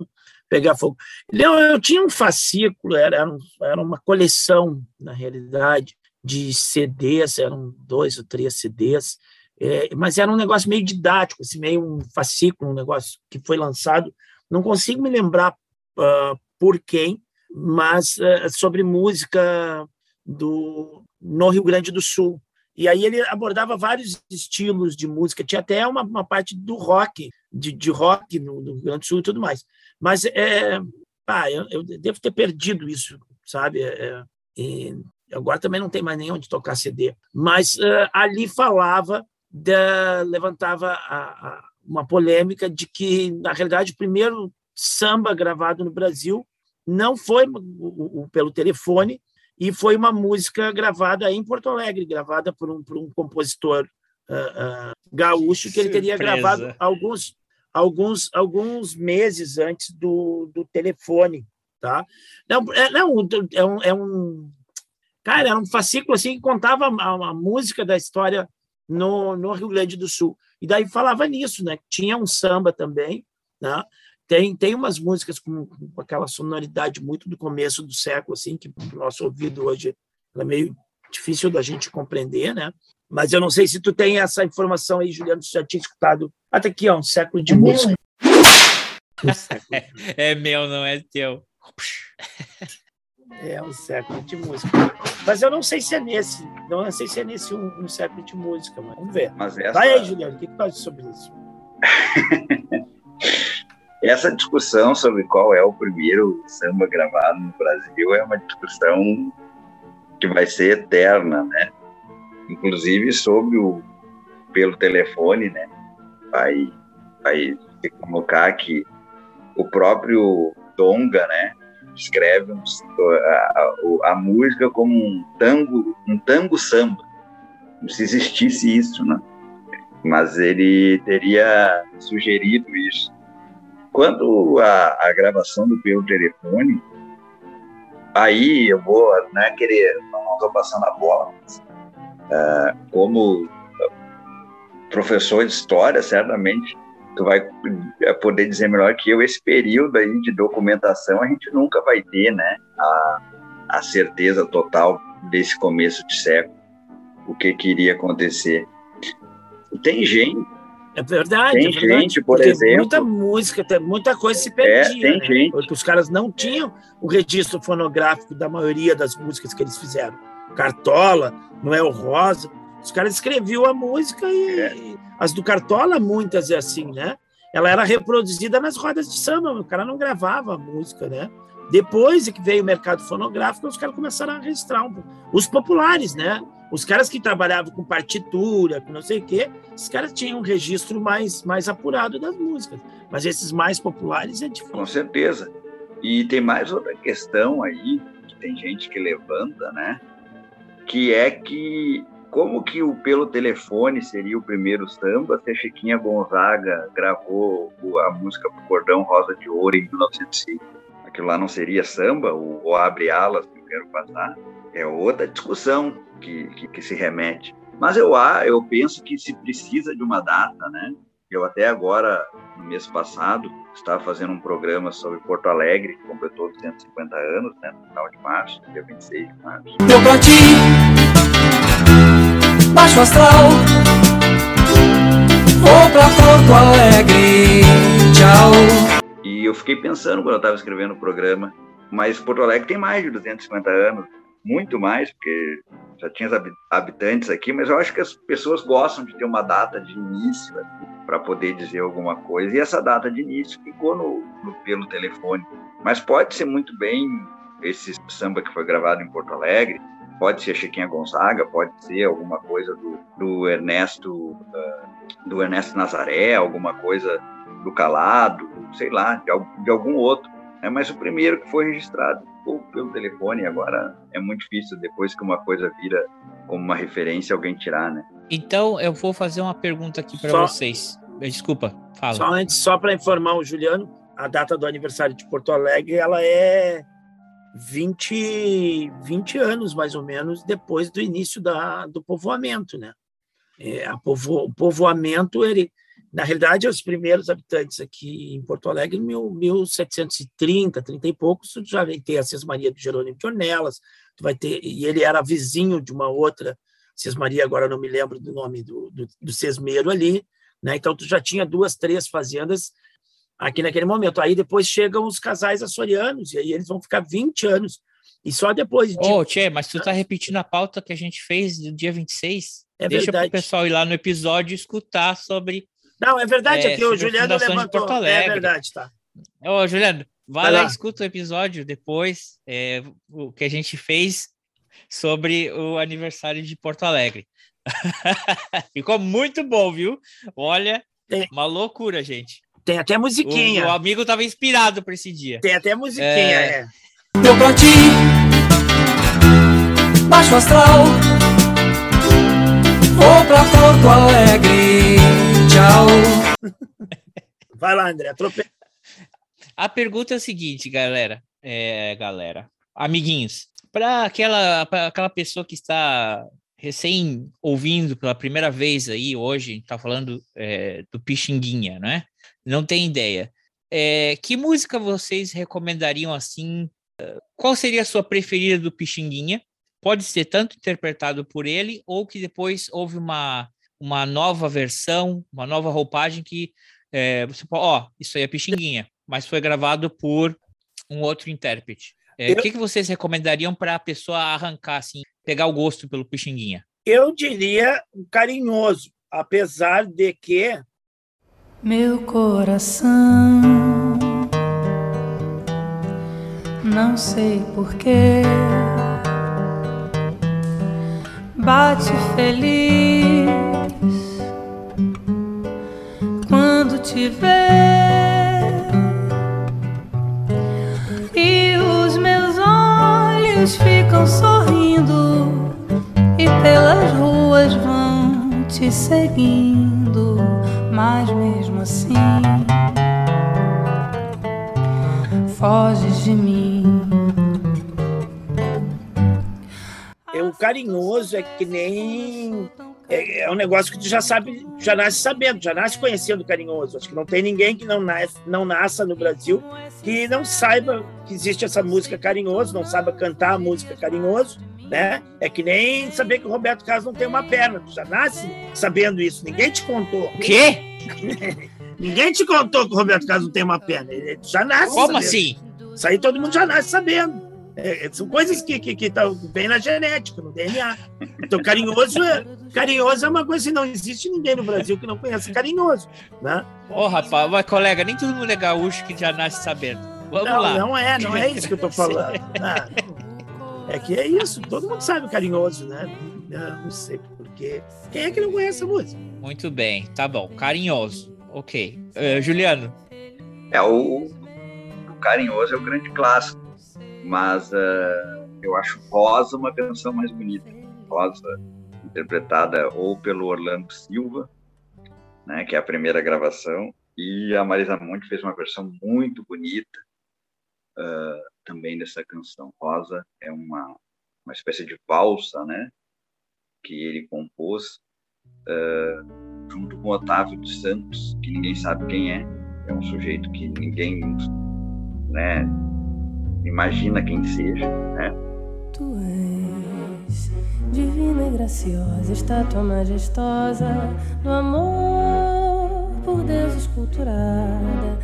pegar fogo. Eu, eu tinha um fascículo, era, era uma coleção, na realidade, de CDs, eram dois ou três CDs, é, mas era um negócio meio didático, assim, meio um fascículo, um negócio que foi lançado. Não consigo me lembrar uh, por quem, mas uh, sobre música do no Rio Grande do Sul. E aí ele abordava vários estilos de música, tinha até uma, uma parte do rock, de, de rock no, no, Rio Grande do Sul e tudo mais. Mas é, ah, eu, eu devo ter perdido isso, sabe? É, é, agora também não tem mais nem onde tocar CD. Mas uh, ali falava da, levantava a, a, uma polêmica de que, na realidade, o primeiro samba gravado no Brasil não foi o, o, pelo telefone, e foi uma música gravada em Porto Alegre, gravada por um, por um compositor uh, uh, gaúcho, que ele teria gravado alguns, alguns, alguns meses antes do, do telefone. Tá? Não, é, não é, um, é um. Cara, era um fascículo assim, que contava a, a música da história no, no Rio Grande do Sul. E daí falava nisso, né? Tinha um samba também, né? Tem, tem umas músicas com, com aquela sonoridade muito do começo do século, assim, que o nosso ouvido hoje é meio difícil da gente compreender, né? Mas eu não sei se tu tem essa informação aí, Juliano, se já tinha escutado. Até aqui, ó, um século de é música. Meu. é meu, não é teu. É um século de música. Mas eu não sei se é nesse. Não sei se é nesse um, um século de música, mas vamos ver. Mas essa... Vai aí, Juliano, o que, que tu acha sobre isso? essa discussão sobre qual é o primeiro samba gravado no Brasil é uma discussão que vai ser eterna, né? Inclusive sobre o pelo telefone, né? Vai vai se colocar que o próprio Donga, né? Escreve a, a, a, música como um tango, um tango samba, se existisse isso, né? Mas ele teria sugerido isso quando a, gravação do pelo telefone, aí eu vou, né, querer, não estou passando a bola, mas, uh, como professor de história, certamente tu vai é, poder dizer melhor que eu, esse período aí de documentação a gente nunca vai ter, né, a, a certeza total desse começo de século, o que queria acontecer. Tem gente é verdade. Tem é verdade, gente, por exemplo. Muita música, muita coisa se perdia. É, tem né? gente. Porque os caras não tinham o registro fonográfico da maioria das músicas que eles fizeram. Cartola, Noel Rosa. Os caras escreviam a música e é. as do Cartola, muitas é assim, né? Ela era reproduzida nas rodas de samba, o cara não gravava a música, né? Depois que veio o mercado fonográfico, os caras começaram a registrar um, os populares, né? Os caras que trabalhavam com partitura, com não sei o quê, esses caras tinham um registro mais, mais apurado das músicas. Mas esses mais populares é difícil. Com certeza. E tem mais outra questão aí, que tem gente que levanta, né? Que é que como que o Pelo Telefone seria o primeiro samba se a Chiquinha Gonzaga gravou a música pro Cordão Rosa de Ouro em 1905? Aquilo lá não seria samba, ou, Abre Alas, quero passar? É outra discussão que, que, que se remete. Mas eu, eu penso que se precisa de uma data, né? Eu até agora, no mês passado, estava fazendo um programa sobre Porto Alegre, que completou 250 anos, né, no final de março, dia 26 de março. Deu pra ti, baixo astral, vou pra Porto Alegre, tchau. E eu fiquei pensando quando eu estava escrevendo o programa, mas Porto Alegre tem mais de 250 anos, muito mais, porque já tinha habitantes aqui, mas eu acho que as pessoas gostam de ter uma data de início para poder dizer alguma coisa. E essa data de início ficou no, no, pelo telefone. Mas pode ser muito bem esse samba que foi gravado em Porto Alegre, pode ser Chiquinha Gonzaga, pode ser alguma coisa do, do Ernesto uh, do Ernesto Nazaré, alguma coisa do Calado, sei lá, de, de algum outro. É, mas o primeiro que foi registrado pelo telefone, agora é muito difícil, depois que uma coisa vira como uma referência, alguém tirar, né? Então, eu vou fazer uma pergunta aqui para vocês. Desculpa, fala. Só antes, só para informar o Juliano, a data do aniversário de Porto Alegre, ela é 20, 20 anos, mais ou menos, depois do início da, do povoamento, né? É, a povo, o povoamento, ele, na realidade, os primeiros habitantes aqui em Porto Alegre, em 1730, 30 e poucos, já tem a Sesmaria do Jerônimo de Ornelas, tu vai ter e ele era vizinho de uma outra Cismaria, agora não me lembro do nome do, do, do Sesmeiro ali, né? Então tu já tinha duas, três fazendas aqui naquele momento. Aí depois chegam os casais açorianos, e aí eles vão ficar 20 anos. E só depois. De... Ô, Tchê, mas tu tá repetindo a pauta que a gente fez do dia 26? É Deixa verdade. pro pessoal ir lá no episódio escutar sobre. Não, é verdade, é, aqui o Juliano levantou. É verdade, tá. Ô, Juliano, vai, vai lá, lá, escuta o episódio depois, é, o que a gente fez sobre o aniversário de Porto Alegre. Ficou muito bom, viu? Olha, Tem. uma loucura, gente. Tem até musiquinha. O, o amigo estava inspirado para esse dia. Tem até musiquinha, é. é. Deu pra ti, baixo astral. Vou pra Porto Alegre, tchau. Vai lá, André, atropela. A pergunta é a seguinte, galera. É, galera, amiguinhos, para aquela, aquela pessoa que está recém ouvindo pela primeira vez aí hoje, está falando é, do Pixinguinha, né? Não tem ideia. É, que música vocês recomendariam assim? Qual seria a sua preferida do Pixinguinha? Pode ser tanto interpretado por ele ou que depois houve uma, uma nova versão, uma nova roupagem que é, você pode, ó, isso aí é Pixinguinha, mas foi gravado por um outro intérprete. É, o que, que vocês recomendariam para a pessoa arrancar, assim, pegar o gosto pelo Pixinguinha? Eu diria carinhoso, apesar de que. Meu coração, não sei porquê, bate feliz te vê. olhos ficam sorrindo e pelas ruas vão te seguindo, mas mesmo assim foges de mim. É carinhoso é que nem é, é, um negócio que tu já sabe, já nasce sabendo, já nasce conhecendo carinhoso. Acho que não tem ninguém que não, nasce, não nasça no Brasil que não saiba que existe essa música carinhoso, não saiba cantar a música carinhoso, né? É que nem saber que o Roberto Carlos não tem uma perna. Tu já nasce sabendo isso. Ninguém te contou. O quê? ninguém te contou que o Roberto Carlos não tem uma perna. Ele já nasce. Como sabendo. assim? Isso aí todo mundo já nasce sabendo. É, é, são coisas que que, que tá bem na genética, no DNA. Então, carinhoso é, carinhoso é uma coisa que não existe ninguém no Brasil que não conhece carinhoso, né? Ô, oh, rapaz, mas, colega, nem todo mundo é gaúcho que já nasce sabendo. Vamos não, lá. Não é, não é isso que eu tô falando. Ah, é que é isso, todo mundo sabe carinhoso, né? Não, não sei porquê. Quem é que não conhece a música? Muito bem, tá bom. Carinhoso. Ok. Uh, Juliano. É o, o carinhoso é o grande clássico mas uh, eu acho Rosa uma canção mais bonita. Rosa, interpretada ou pelo Orlando Silva, né, que é a primeira gravação, e a Marisa Monte fez uma versão muito bonita uh, também dessa canção. Rosa é uma, uma espécie de valsa, né, que ele compôs uh, junto com Otávio dos Santos, que ninguém sabe quem é. É um sujeito que ninguém, né, imagina quem seja, né? Tu és divina e graciosa, estátua majestosa do amor por Deus esculturada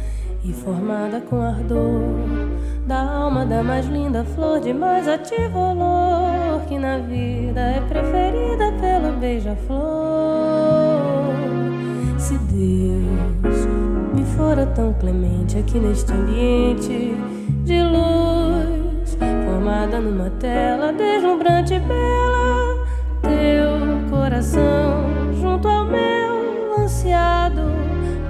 e formada com ardor da alma da mais linda flor de mais ativo olor que na vida é preferida pelo beija-flor. Se Deus me fora tão clemente aqui neste ambiente de luz, formada numa tela deslumbrante e bela. Teu coração junto ao meu, ansiado,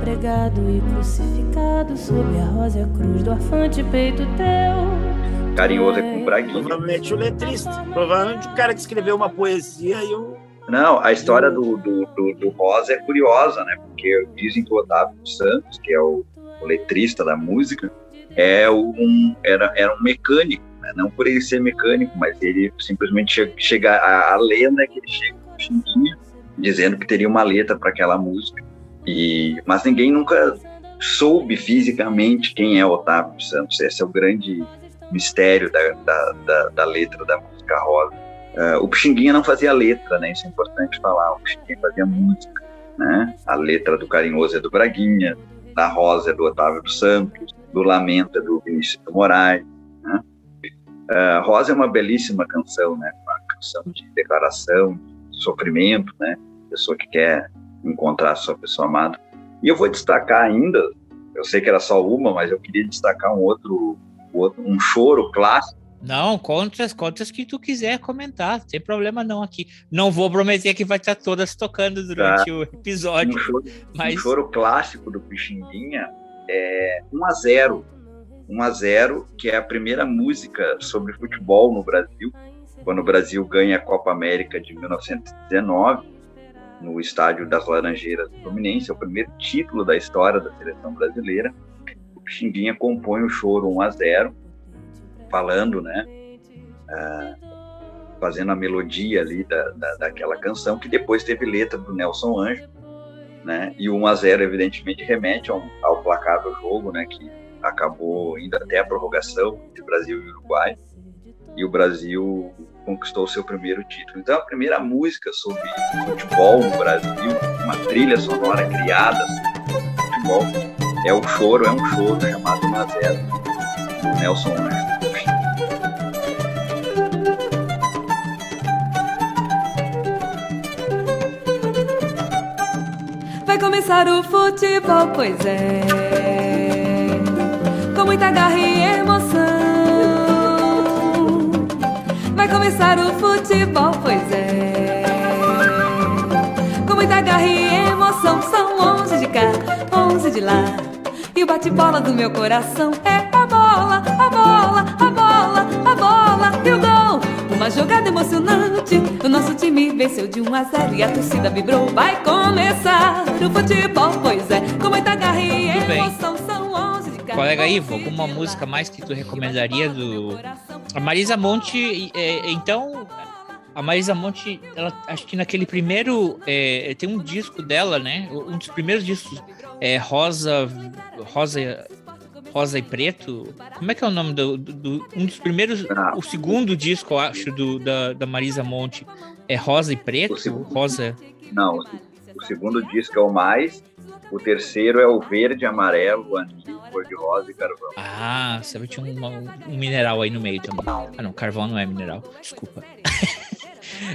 pregado e crucificado sob a rosa cruz do arfante peito teu. Carinhoso é com braguinha. Provavelmente o letrista. Provavelmente o cara que escreveu uma poesia e o. Não, a história do, do, do, do Rosa é curiosa, né? Porque dizem que o Otávio Santos, que é o, o letrista da música, é um, era, era um mecânico, né? não por ele ser mecânico, mas ele simplesmente chega, a, a lenda é que ele chega no Chimbinha dizendo que teria uma letra para aquela música, e, mas ninguém nunca soube fisicamente quem é Otávio Santos, esse é o grande mistério da, da, da, da letra da música. rosa. Uh, o Pixinguinha não fazia letra, né? Isso é importante falar. O Pixinguinha fazia música, né? A letra do Carinhoso é do Braguinha, da Rosa é do Otávio dos Santos, do Lamento é do Vinícius Moraes? Uh, Rosa é uma belíssima canção, né? Uma canção de declaração, de sofrimento, né? Pessoa que quer encontrar a sua pessoa amada. E eu vou destacar ainda, eu sei que era só uma, mas eu queria destacar um outro, um choro clássico não, conta as contas que tu quiser comentar, sem problema não aqui. Não vou prometer que vai estar todas tocando durante tá. o episódio. Um choro, mas... um choro clássico do Pixinguinha é 1 a 0 1 a 0 que é a primeira música sobre futebol no Brasil, quando o Brasil ganha a Copa América de 1919, no estádio das Laranjeiras do Fluminense, é o primeiro título da história da seleção brasileira. O Pixinguinha compõe o choro 1 a 0 falando, né? Ah, fazendo a melodia ali da, da, daquela canção, que depois teve letra do Nelson Anjo, né? E o 1 a 0 evidentemente remete ao, ao placar do jogo, né? Que acabou indo até a prorrogação de Brasil e Uruguai. E o Brasil conquistou seu primeiro título. Então, a primeira música sobre futebol no Brasil, uma trilha sonora criada sobre futebol, é o Choro, é um choro chamado 1 a 0 do Nelson Anjo. Vai começar o futebol, pois é. Com muita garra e emoção. Vai começar o futebol, pois é. Com muita garra e emoção. São onze de cá, onze de lá. E o bate-bola do meu coração é a bola, a bola, a bola, a bola e o gol. Uma jogada emocionante. O nosso time venceu de 1 a 0 e a torcida vibrou. Vai começar o futebol, pois é. Com muita garra e emoção, Colega Ivo, alguma música mais que tu recomendaria do. A Marisa Monte, é, então. A Marisa Monte, ela, acho que naquele primeiro. É, tem um disco dela, né? Um dos primeiros discos. É Rosa. Rosa Rosa e Preto. Como é que é o nome do, do, do um dos primeiros, o segundo disco, eu acho, do, da, da Marisa Monte é Rosa e Preto? Segundo, Rosa. Não, o segundo disco é o mais. O terceiro é o verde, amarelo, anil, cor de rosa e carvão. Ah, você tinha um, um mineral aí no meio também. Ah, não, carvão não é mineral. Desculpa.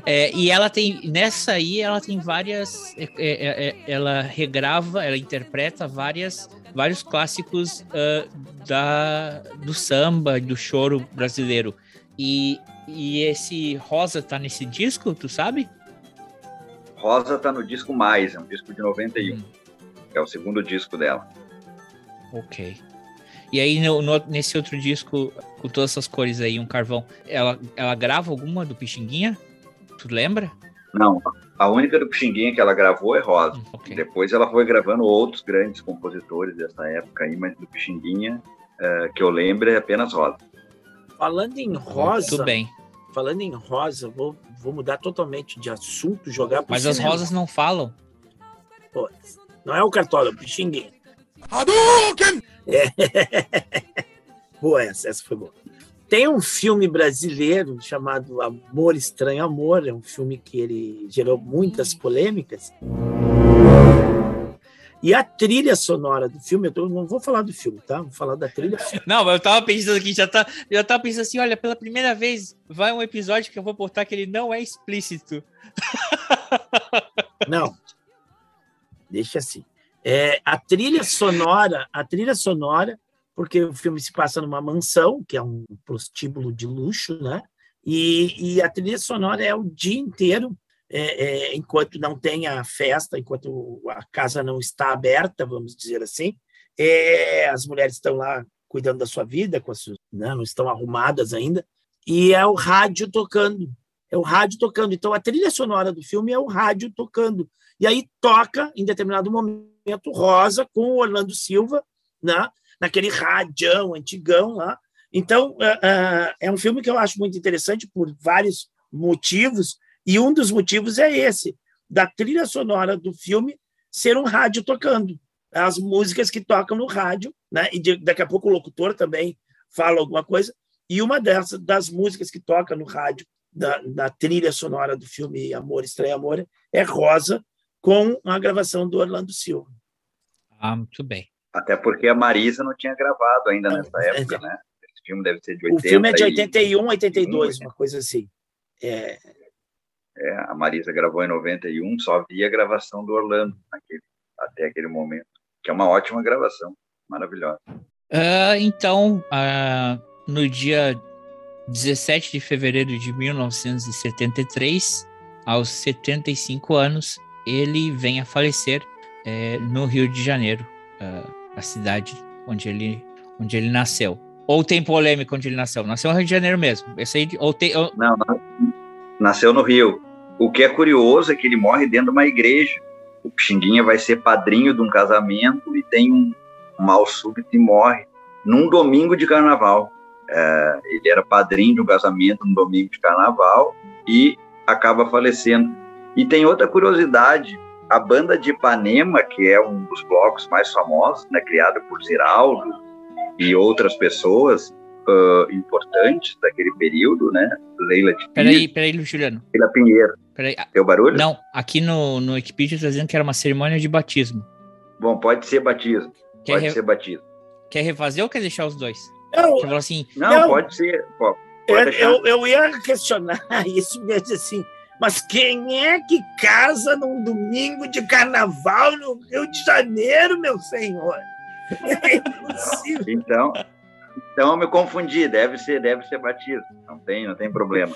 É, e ela tem, nessa aí, ela tem várias. É, é, é, ela regrava, ela interpreta várias vários clássicos uh, da, do samba, do choro brasileiro. E, e esse Rosa tá nesse disco, tu sabe? Rosa tá no disco Mais, é um disco de 91. Hum. É o segundo disco dela. Ok. E aí, no, no, nesse outro disco, com todas essas cores aí, um carvão, ela, ela grava alguma do Pixinguinha? Tu lembra? Não, a única do Pixinguinha que ela gravou é Rosa. Hum, okay. Depois ela foi gravando outros grandes compositores dessa época aí, mas do Pixinguinha, uh, que eu lembro, é apenas Rosa. Falando em Rosa. Tudo bem. Falando em Rosa, vou, vou mudar totalmente de assunto, jogar Mas cinema. as rosas não falam. Pô, não é o Cartola, é o Pixinguinha. Hadouken! É. boa essa, essa foi boa. Tem um filme brasileiro chamado Amor Estranho Amor, é um filme que ele gerou muitas polêmicas. E a trilha sonora do filme, eu não vou falar do filme, tá? Vou falar da trilha. Não, mas eu tava pensando aqui, já, tá, já tava pensando assim, olha, pela primeira vez vai um episódio que eu vou botar que ele não é explícito. Não. Deixa assim. É, a trilha sonora, a trilha sonora porque o filme se passa numa mansão, que é um prostíbulo de luxo, né? E, e a trilha sonora é o dia inteiro, é, é, enquanto não tem a festa, enquanto a casa não está aberta, vamos dizer assim. É, as mulheres estão lá cuidando da sua vida, com as, né, não estão arrumadas ainda, e é o rádio tocando. É o rádio tocando. Então, a trilha sonora do filme é o rádio tocando. E aí toca, em determinado momento, Rosa com o Orlando Silva, né? naquele radião antigão lá. Então, uh, é um filme que eu acho muito interessante por vários motivos, e um dos motivos é esse, da trilha sonora do filme ser um rádio tocando. As músicas que tocam no rádio, né? e de, daqui a pouco o locutor também fala alguma coisa, e uma dessas das músicas que toca no rádio da, da trilha sonora do filme Amor, Estranho Amor, é rosa, com a gravação do Orlando Silva. Ah, muito bem. Até porque a Marisa não tinha gravado ainda nessa é, época, é, né? Esse filme deve ser de 80. O filme é de 81, 82, uma coisa assim. É... é, a Marisa gravou em 91, só via a gravação do Orlando naquele, até aquele momento, que é uma ótima gravação, maravilhosa. Uh, então, uh, no dia 17 de fevereiro de 1973, aos 75 anos, ele vem a falecer é, no Rio de Janeiro, a cidade onde ele, onde ele nasceu. Ou tem polêmica onde ele nasceu? Nasceu no Rio de Janeiro mesmo. Esse aí, ou tem, ou... Não, nasceu no Rio. O que é curioso é que ele morre dentro de uma igreja. O Pixinguinha vai ser padrinho de um casamento e tem um mal súbito e morre num domingo de carnaval. É, ele era padrinho de um casamento no domingo de carnaval e acaba falecendo. E tem outra curiosidade: a banda de Ipanema, que é um dos blocos mais famosos, né, criado por Ziraldo e outras pessoas uh, importantes daquele período, né? Leila de Peraí, peraí, Juliano. Leila Pinheiro. Peraí. Teu barulho? Não, aqui no, no Wikipedia está dizendo que era uma cerimônia de batismo. Bom, pode ser batismo. Quer pode re... ser batismo. Quer refazer ou quer deixar os dois? Não, assim, não, não pode ser. Pode eu, eu, eu, ia questionar isso mesmo assim. Mas quem é que casa num domingo de carnaval no Rio de Janeiro, meu senhor? É impossível. Então, então eu me confundi. Deve ser, deve ser batismo. Não tem, não tem problema.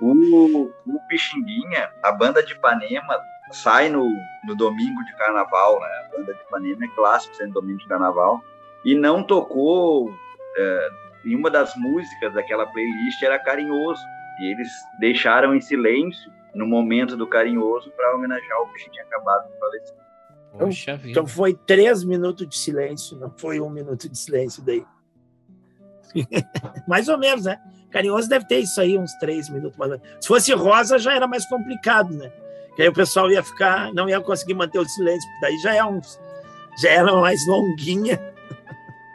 O, o Pixinguinha, a banda de Ipanema, sai no, no domingo de carnaval, né? A banda de Ipanema é clássico sendo domingo de carnaval e não tocou é, em uma das músicas daquela playlist era Carinhoso e eles deixaram em silêncio no momento do Carinhoso para homenagear o que tinha acabado de falecer. Poxa então, então foi três minutos de silêncio, não foi um minuto de silêncio daí. mais ou menos, né? Carinhoso deve ter isso aí, uns três minutos. Mais Se fosse rosa, já era mais complicado, né? Que aí o pessoal ia ficar, não ia conseguir manter o silêncio, daí já é uns, já era mais longuinha.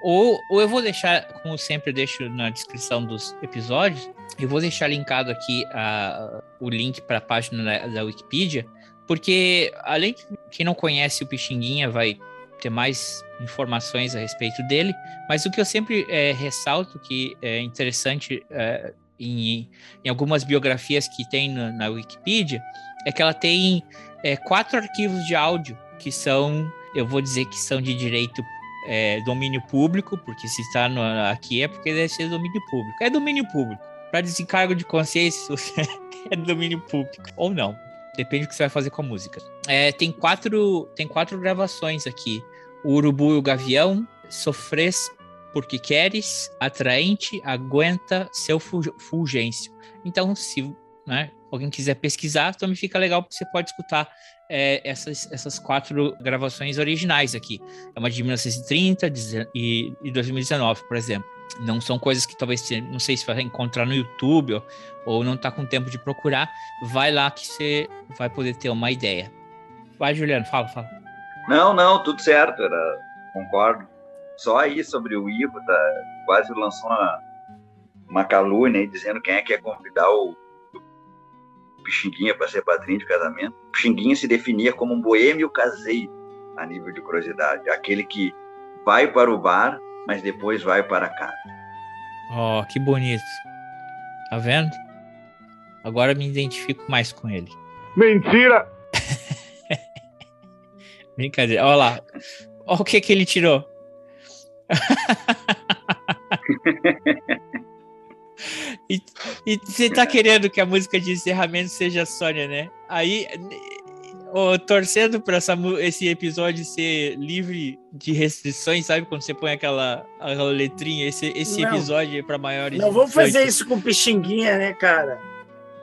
Ou, ou eu vou deixar, como sempre, eu deixo na descrição dos episódios, eu vou deixar linkado aqui a, o link para a página da, da Wikipedia, porque além de quem não conhece o Pixinguinha vai ter mais informações a respeito dele, mas o que eu sempre é, ressalto que é interessante é, em, em, algumas biografias que tem na, na Wikipedia é que ela tem é, quatro arquivos de áudio que são, eu vou dizer que são de direito é, domínio público, porque se está aqui é porque deve ser domínio público. É domínio público. Para desencargo de consciência, é domínio público. Ou não. Depende do que você vai fazer com a música. É, tem, quatro, tem quatro gravações aqui. O Urubu e o Gavião, Sofres porque queres, atraente, aguenta seu fulgêncio. Então, se né, alguém quiser pesquisar, também fica legal porque você pode escutar é, essas, essas quatro gravações originais aqui. É uma de 1930 e, e 2019, por exemplo. Não são coisas que talvez, não sei se vai encontrar no YouTube ou, ou não está com tempo de procurar. Vai lá que você vai poder ter uma ideia. Vai, Juliano, fala, fala. Não, não, tudo certo, era, concordo. Só aí sobre o Ivo, tá, quase lançou uma, uma calúnia aí dizendo quem é que ia convidar o Pixinguinha para ser padrinho de casamento. Pixinguinha se definia como um boêmio caseiro, a nível de curiosidade. Aquele que vai para o bar, mas depois vai para casa. Oh, que bonito. Tá vendo? Agora me identifico mais com ele. Mentira! Brincadeira. Olha lá. Olha o que, que ele tirou. E, e você tá querendo que a música de encerramento seja Sônia, né? Aí, oh, torcendo para esse episódio ser livre de restrições, sabe? Quando você põe aquela, aquela letrinha, esse, esse não, episódio é para maiores. Não vamos fazer isso com Pixinguinha, né, cara?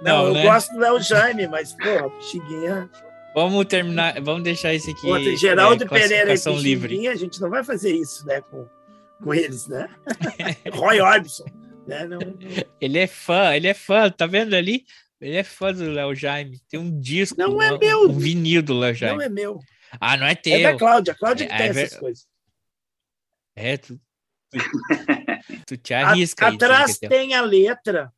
Não, não eu né? gosto do Léo Jaime, mas, porra, Pixinguinha. Vamos terminar, vamos deixar isso aqui. Outra, Geraldo é, Pereira e Pixinguinha, livre. a gente não vai fazer isso, né, com, com eles, né? Roy Orbison. Né? Não... Ele é fã, ele é fã, tá vendo ali? Ele é fã do Léo Jaime. Tem um disco, não é um, meu. um vinil do Léo Jaime. Não é meu. Ah, não é teu. É da Cláudia, a Cláudia é, que tem é, essas coisas. É, tu, tu te arrisca. A, aí, atrás tem a letra.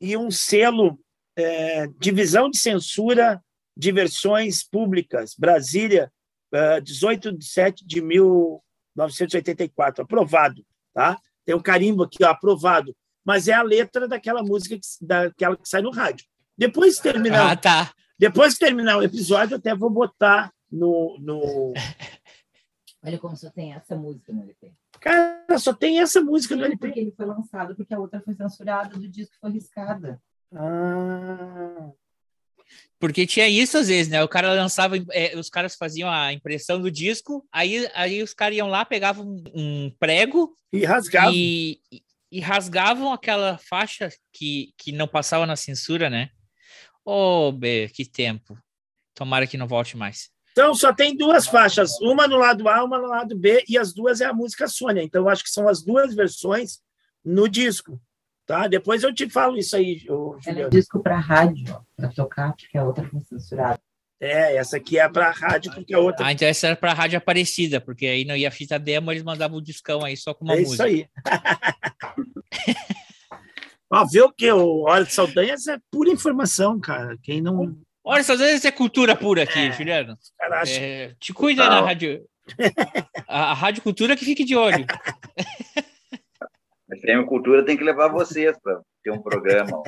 e um selo é, Divisão de Censura de Versões Públicas, Brasília, é, 18 de 7 de 1984, aprovado. Tá? Tem um carimbo aqui, ó, aprovado. Mas é a letra daquela música, que, daquela que sai no rádio. Depois que terminar, Ah, tá. depois que terminar o episódio, eu até vou botar no, no. Olha como só tem essa música no LP. Cara, só tem essa música no Sim, LP. Porque ele foi lançado, porque a outra foi censurada do disco foi riscada. Ah, Porque tinha isso às vezes, né? O cara lançava, é, os caras faziam a impressão do disco, aí, aí os caras iam lá, pegavam um, prego e rasgava. e, e- rasgavam aquela faixa que, que não passava na censura, né? Ô, B, que tempo. Tomara que não volte mais. Então só tem duas faixas, uma no lado A, uma no lado B, e as duas é a música Sônia. Então eu acho que são as duas versões no disco. Tá? Depois eu te falo isso aí, ô, Ela é Juliano. disco para rádio, para tocar, porque a outra foi censurada. É, essa aqui é para rádio, porque a outra Ah, então essa era pra Rádio Aparecida, porque aí não ia fita demo, eles mandavam o discão aí só com uma é isso música. aí. Ó, vê o que? O Hora de Saldanhas é pura informação, cara. Quem não. Olha, às vezes é cultura pura aqui, É. Juliano. Cara, É, te cuida na rádio. A, a Rádio Cultura que fique de olho. A Cultura tem que levar vocês para ter um programa.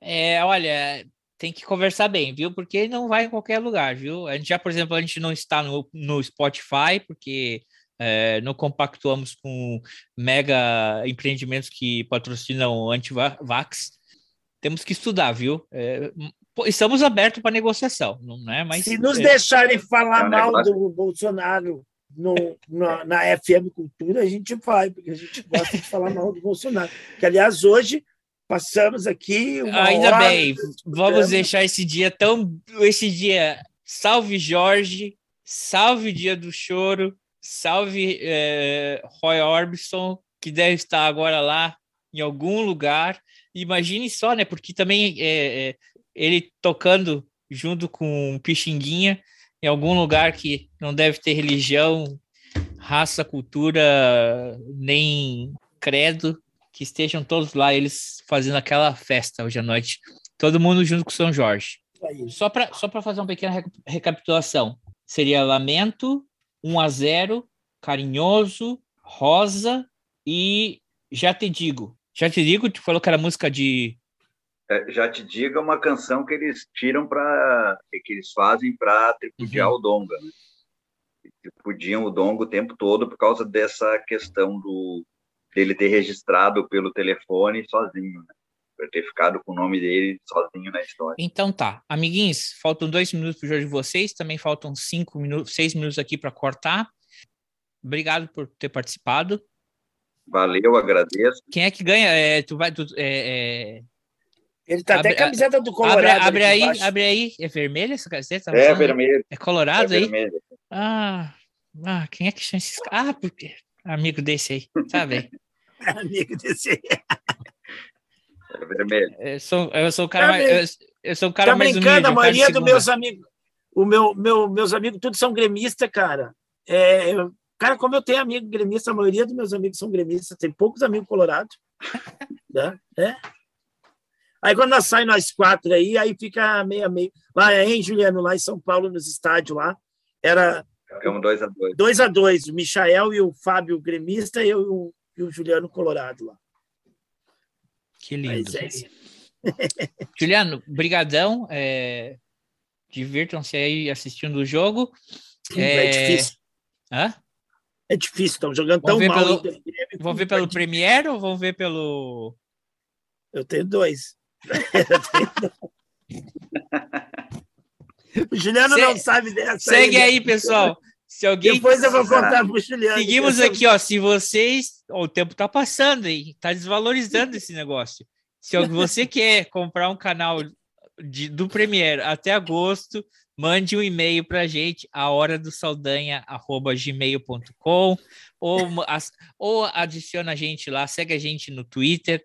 É, olha, tem que conversar bem, viu? Porque não vai em qualquer lugar, viu? A gente já, por exemplo, a gente não está no, no Spotify, porque é, não compactuamos com mega empreendimentos que patrocinam anti-vax. Temos que estudar, viu? É, estamos abertos para negociação, não é? Mas Se nos é, deixarem falar É mal do Bolsonaro no, na, na FM Cultura, a gente vai, porque a gente gosta de falar mal do Bolsonaro. Que, aliás, hoje passamos aqui. Uma Ainda hora bem, vamos deixar esse dia tão. Esse dia. Salve Jorge, salve Dia do Choro, salve eh, Roy Orbison, que deve estar agora lá em algum lugar. Imagine só, né? Porque também eh, ele tocando junto com Pixinguinha em algum lugar que não deve ter religião, raça, cultura, nem credo, que estejam todos lá, eles fazendo aquela festa hoje à noite. Todo mundo junto com São Jorge. Aí. Só para só para fazer uma pequena reca- recapitulação. Seria Lamento, 1 a 0, Carinhoso, Rosa e Já Te Digo. Já Te Digo, tu falou que era música de... É, já te digo, é uma canção que eles tiram para que eles fazem para tripudiar o Donga, né? Tripudiam o Donga o tempo todo por causa dessa questão do dele ter registrado pelo telefone sozinho, né? Por ter ficado com o nome dele sozinho na história. Então tá. Amiguinhos, faltam dois minutos para o jogo de vocês, também faltam cinco minutos, seis minutos aqui para cortar. Obrigado por ter participado. Valeu, agradeço. Quem é que ganha? É, tu vai, tu, é, é, Ele tá Abre- até camiseta do abre, Colorado. abre ali aí, embaixo. abre aí. É vermelha essa camiseta? É vermelho. É É colorado aí? vermelho. Ah, ah, quem é que chama esses caras? Ah, porque amigo desse aí, sabe? Amigo desse. É vermelho. Eu sou, eu sou o cara Tá mais, eu, eu sou o cara Tá mais brincando, humilde. a maioria dos meus amigos. O meu, meu, meus amigos, todos são gremistas, cara. É, eu- cara, como eu tenho amigo gremista, a maioria dos meus amigos são gremistas, tem poucos amigos colorados. né? É. Aí quando nós saímos nós quatro aí, aí fica meio a meio. Lá em Juliano, lá em São Paulo, nos estádios lá, era Ficamos dois a dois. dois a dois, o Michael e o Fábio gremista e eu e o, Juliano Colorado lá. Que lindo. É. Juliano, brigadão. É... Divirtam-se aí assistindo o jogo. É, É, difícil. Hã? É difícil, estão jogando Vamos tão ver mal. pelo- Vão ver pelo Premiere ou vão ver pelo. Eu tenho dois. o Juliano Se- não sabe dessa. Segue ainda. aí, pessoal. Se alguém. Depois eu vou contar pro Juliano. Seguimos Essa- aqui, ó. Se vocês. ó, o tempo tá passando aí, tá desvalorizando esse negócio. Se você quer comprar um canal de- do Premiere até agosto, mande um e-mail pra gente, a hora do gmail.com ou, ou adiciona a gente lá, segue a gente no Twitter,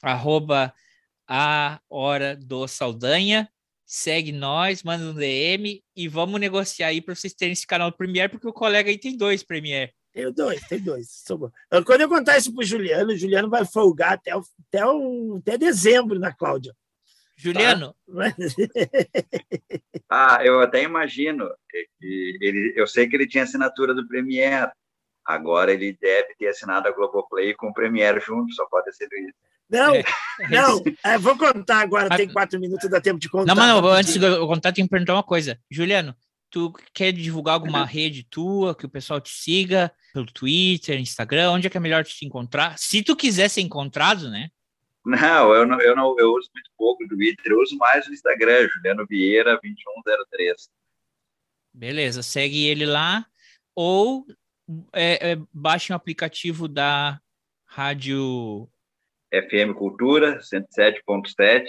arroba a hora do Saldanha. Segue nós, manda um DM e vamos negociar aí para vocês terem esse canal do Premiere, porque o colega aí tem dois Premiere. Tenho dois, tem dois. Sou bom. Quando eu contar isso pro Juliano, o Juliano vai folgar até, o, até, o, até dezembro na Cláudia. Juliano. Ah, eu até imagino. que Ele, eu sei que ele tinha assinatura do Premiere. Agora ele deve ter assinado a Globoplay com o Premiere junto, só pode ter sido isso. Não, É. não, é, vou contar agora, tem quatro minutos, dá tempo de contar. Não, mas não, antes de eu contar, tem que perguntar uma coisa. Juliano, tu quer divulgar alguma rede tua, que o pessoal te siga pelo Twitter, Instagram? Onde é que é melhor te encontrar? Se tu quiser ser encontrado, né? Não, eu não, eu não eu uso muito pouco o Twitter, eu uso mais o Instagram, Juliano Vieira 2103. Beleza, segue ele lá. Ou é, é, baixe um aplicativo da Rádio FM Cultura 107.7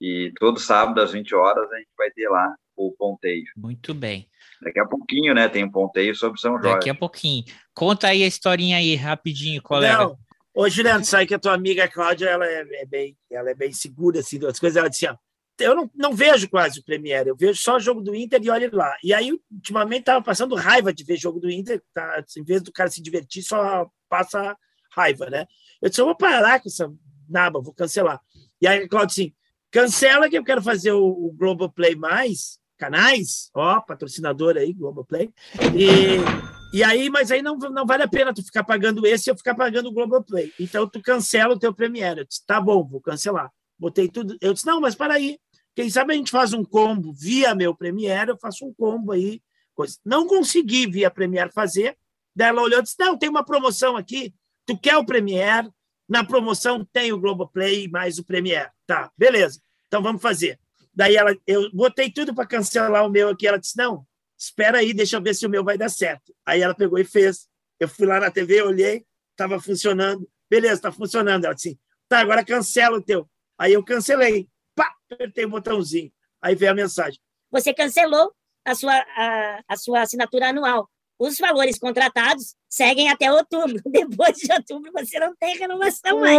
e todo sábado às 20 horas a gente vai ter lá o ponteio. Muito bem. Daqui a pouquinho, né, tem um ponteio sobre São Jorge. Daqui a pouquinho. Conta aí a historinha aí, rapidinho, colega. Não, ô Juliano, sabe que a tua amiga Cláudia, ela é, é bem, ela é bem segura, assim, das coisas, ela disse, ó, eu não, não vejo quase o Premiere, eu vejo só o jogo do Inter e olho lá. E aí, ultimamente, tava passando raiva de ver jogo do Inter, tá? em vez do cara se divertir, só passa raiva, né? Eu disse, eu vou parar com essa naba, vou cancelar. E aí a Cláudia assim, cancela que eu quero fazer o, o Globoplay mais, canais, ó, patrocinador aí, Globoplay, e, e aí, mas aí não, não vale a pena tu ficar pagando esse e eu ficar pagando o Globoplay. Então tu cancela o teu Premiere. Eu disse, tá bom, vou cancelar. Botei tudo. Eu disse, não, mas para aí. Quem sabe a gente faz um combo via meu Premiere, eu faço um combo aí. Coisa. Não consegui via Premiere fazer. Daí ela olhou e disse, não, tem uma promoção aqui. Tu quer o Premiere? Na promoção tem o Globoplay mais o Premiere. Tá, beleza. Então vamos fazer. Daí ela, eu botei tudo para cancelar o meu aqui. Ela disse: não, espera aí, deixa eu ver se o meu vai dar certo. Aí ela pegou e fez. Eu fui lá na TV, olhei, estava funcionando. Beleza, está funcionando. Ela disse: tá, agora cancela o teu. Aí eu cancelei. Pá, apertei o botãozinho. Aí veio a mensagem. Você cancelou a sua, a, a sua assinatura anual. Os valores contratados seguem até outubro. Depois de outubro, você não tem renovação mais.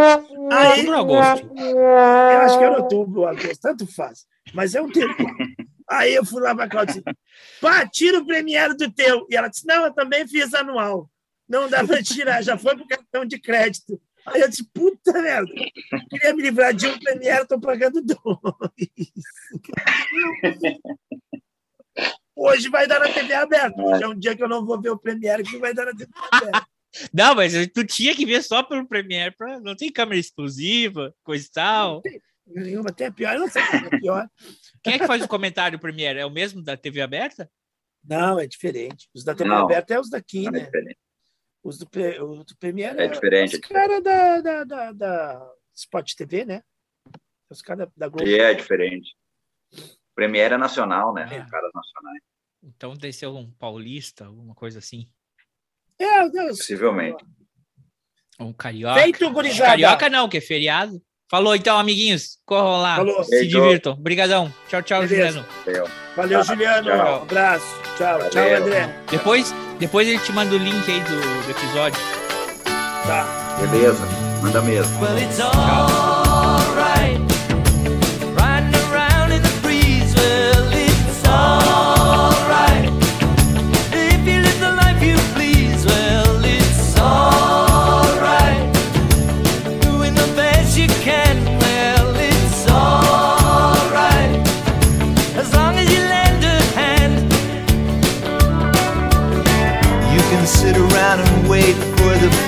Aí, Outubro ou agosto? eu acho que era outubro ou agosto, tanto faz. Mas é um tempo. Aí eu fui lá para a Cláudia e disse: pá, tira o Premiere do teu. E ela disse: não, eu também fiz anual. Não dá para tirar, já foi para o cartão de crédito. Aí eu disse: puta merda, queria me livrar de um Premiere, estou pagando dois. Hoje vai dar na TV aberta. Já é um dia que eu não vou ver o Premiere, que vai dar na TV aberta. Não, mas tu tinha que ver só pelo Premiere, pra... não tem câmera exclusiva, coisa e tal. Nenhuma, até pior, eu não sei qual é pior. Quem é que faz o comentário do Premiere? É o mesmo da TV aberta? Não, é diferente. Os da TV Não. aberta é os daqui, É né? diferente. Os do, Pre- o do Premiere É diferente. Os caras da, da, da, da Spot TV, né? Os caras da Globo. E é diferente. Premiere é nacional, né? É. Os caras nacionais. Então deve ser um paulista, alguma coisa assim. É, Deus. Possivelmente. Um carioca. Feito, gurizada. Carioca não, que é feriado. Falou então, amiguinhos. Corram lá. Falou. Se Beijo. divirtam. Obrigadão. Tchau, tchau, Beleza. Juliano. Valeu, Juliano. Tchau. Um abraço. Tchau. Tchau, Valeu. André. Depois, depois ele te manda o link aí do, do episódio. Tá. Beleza, manda mesmo. Well,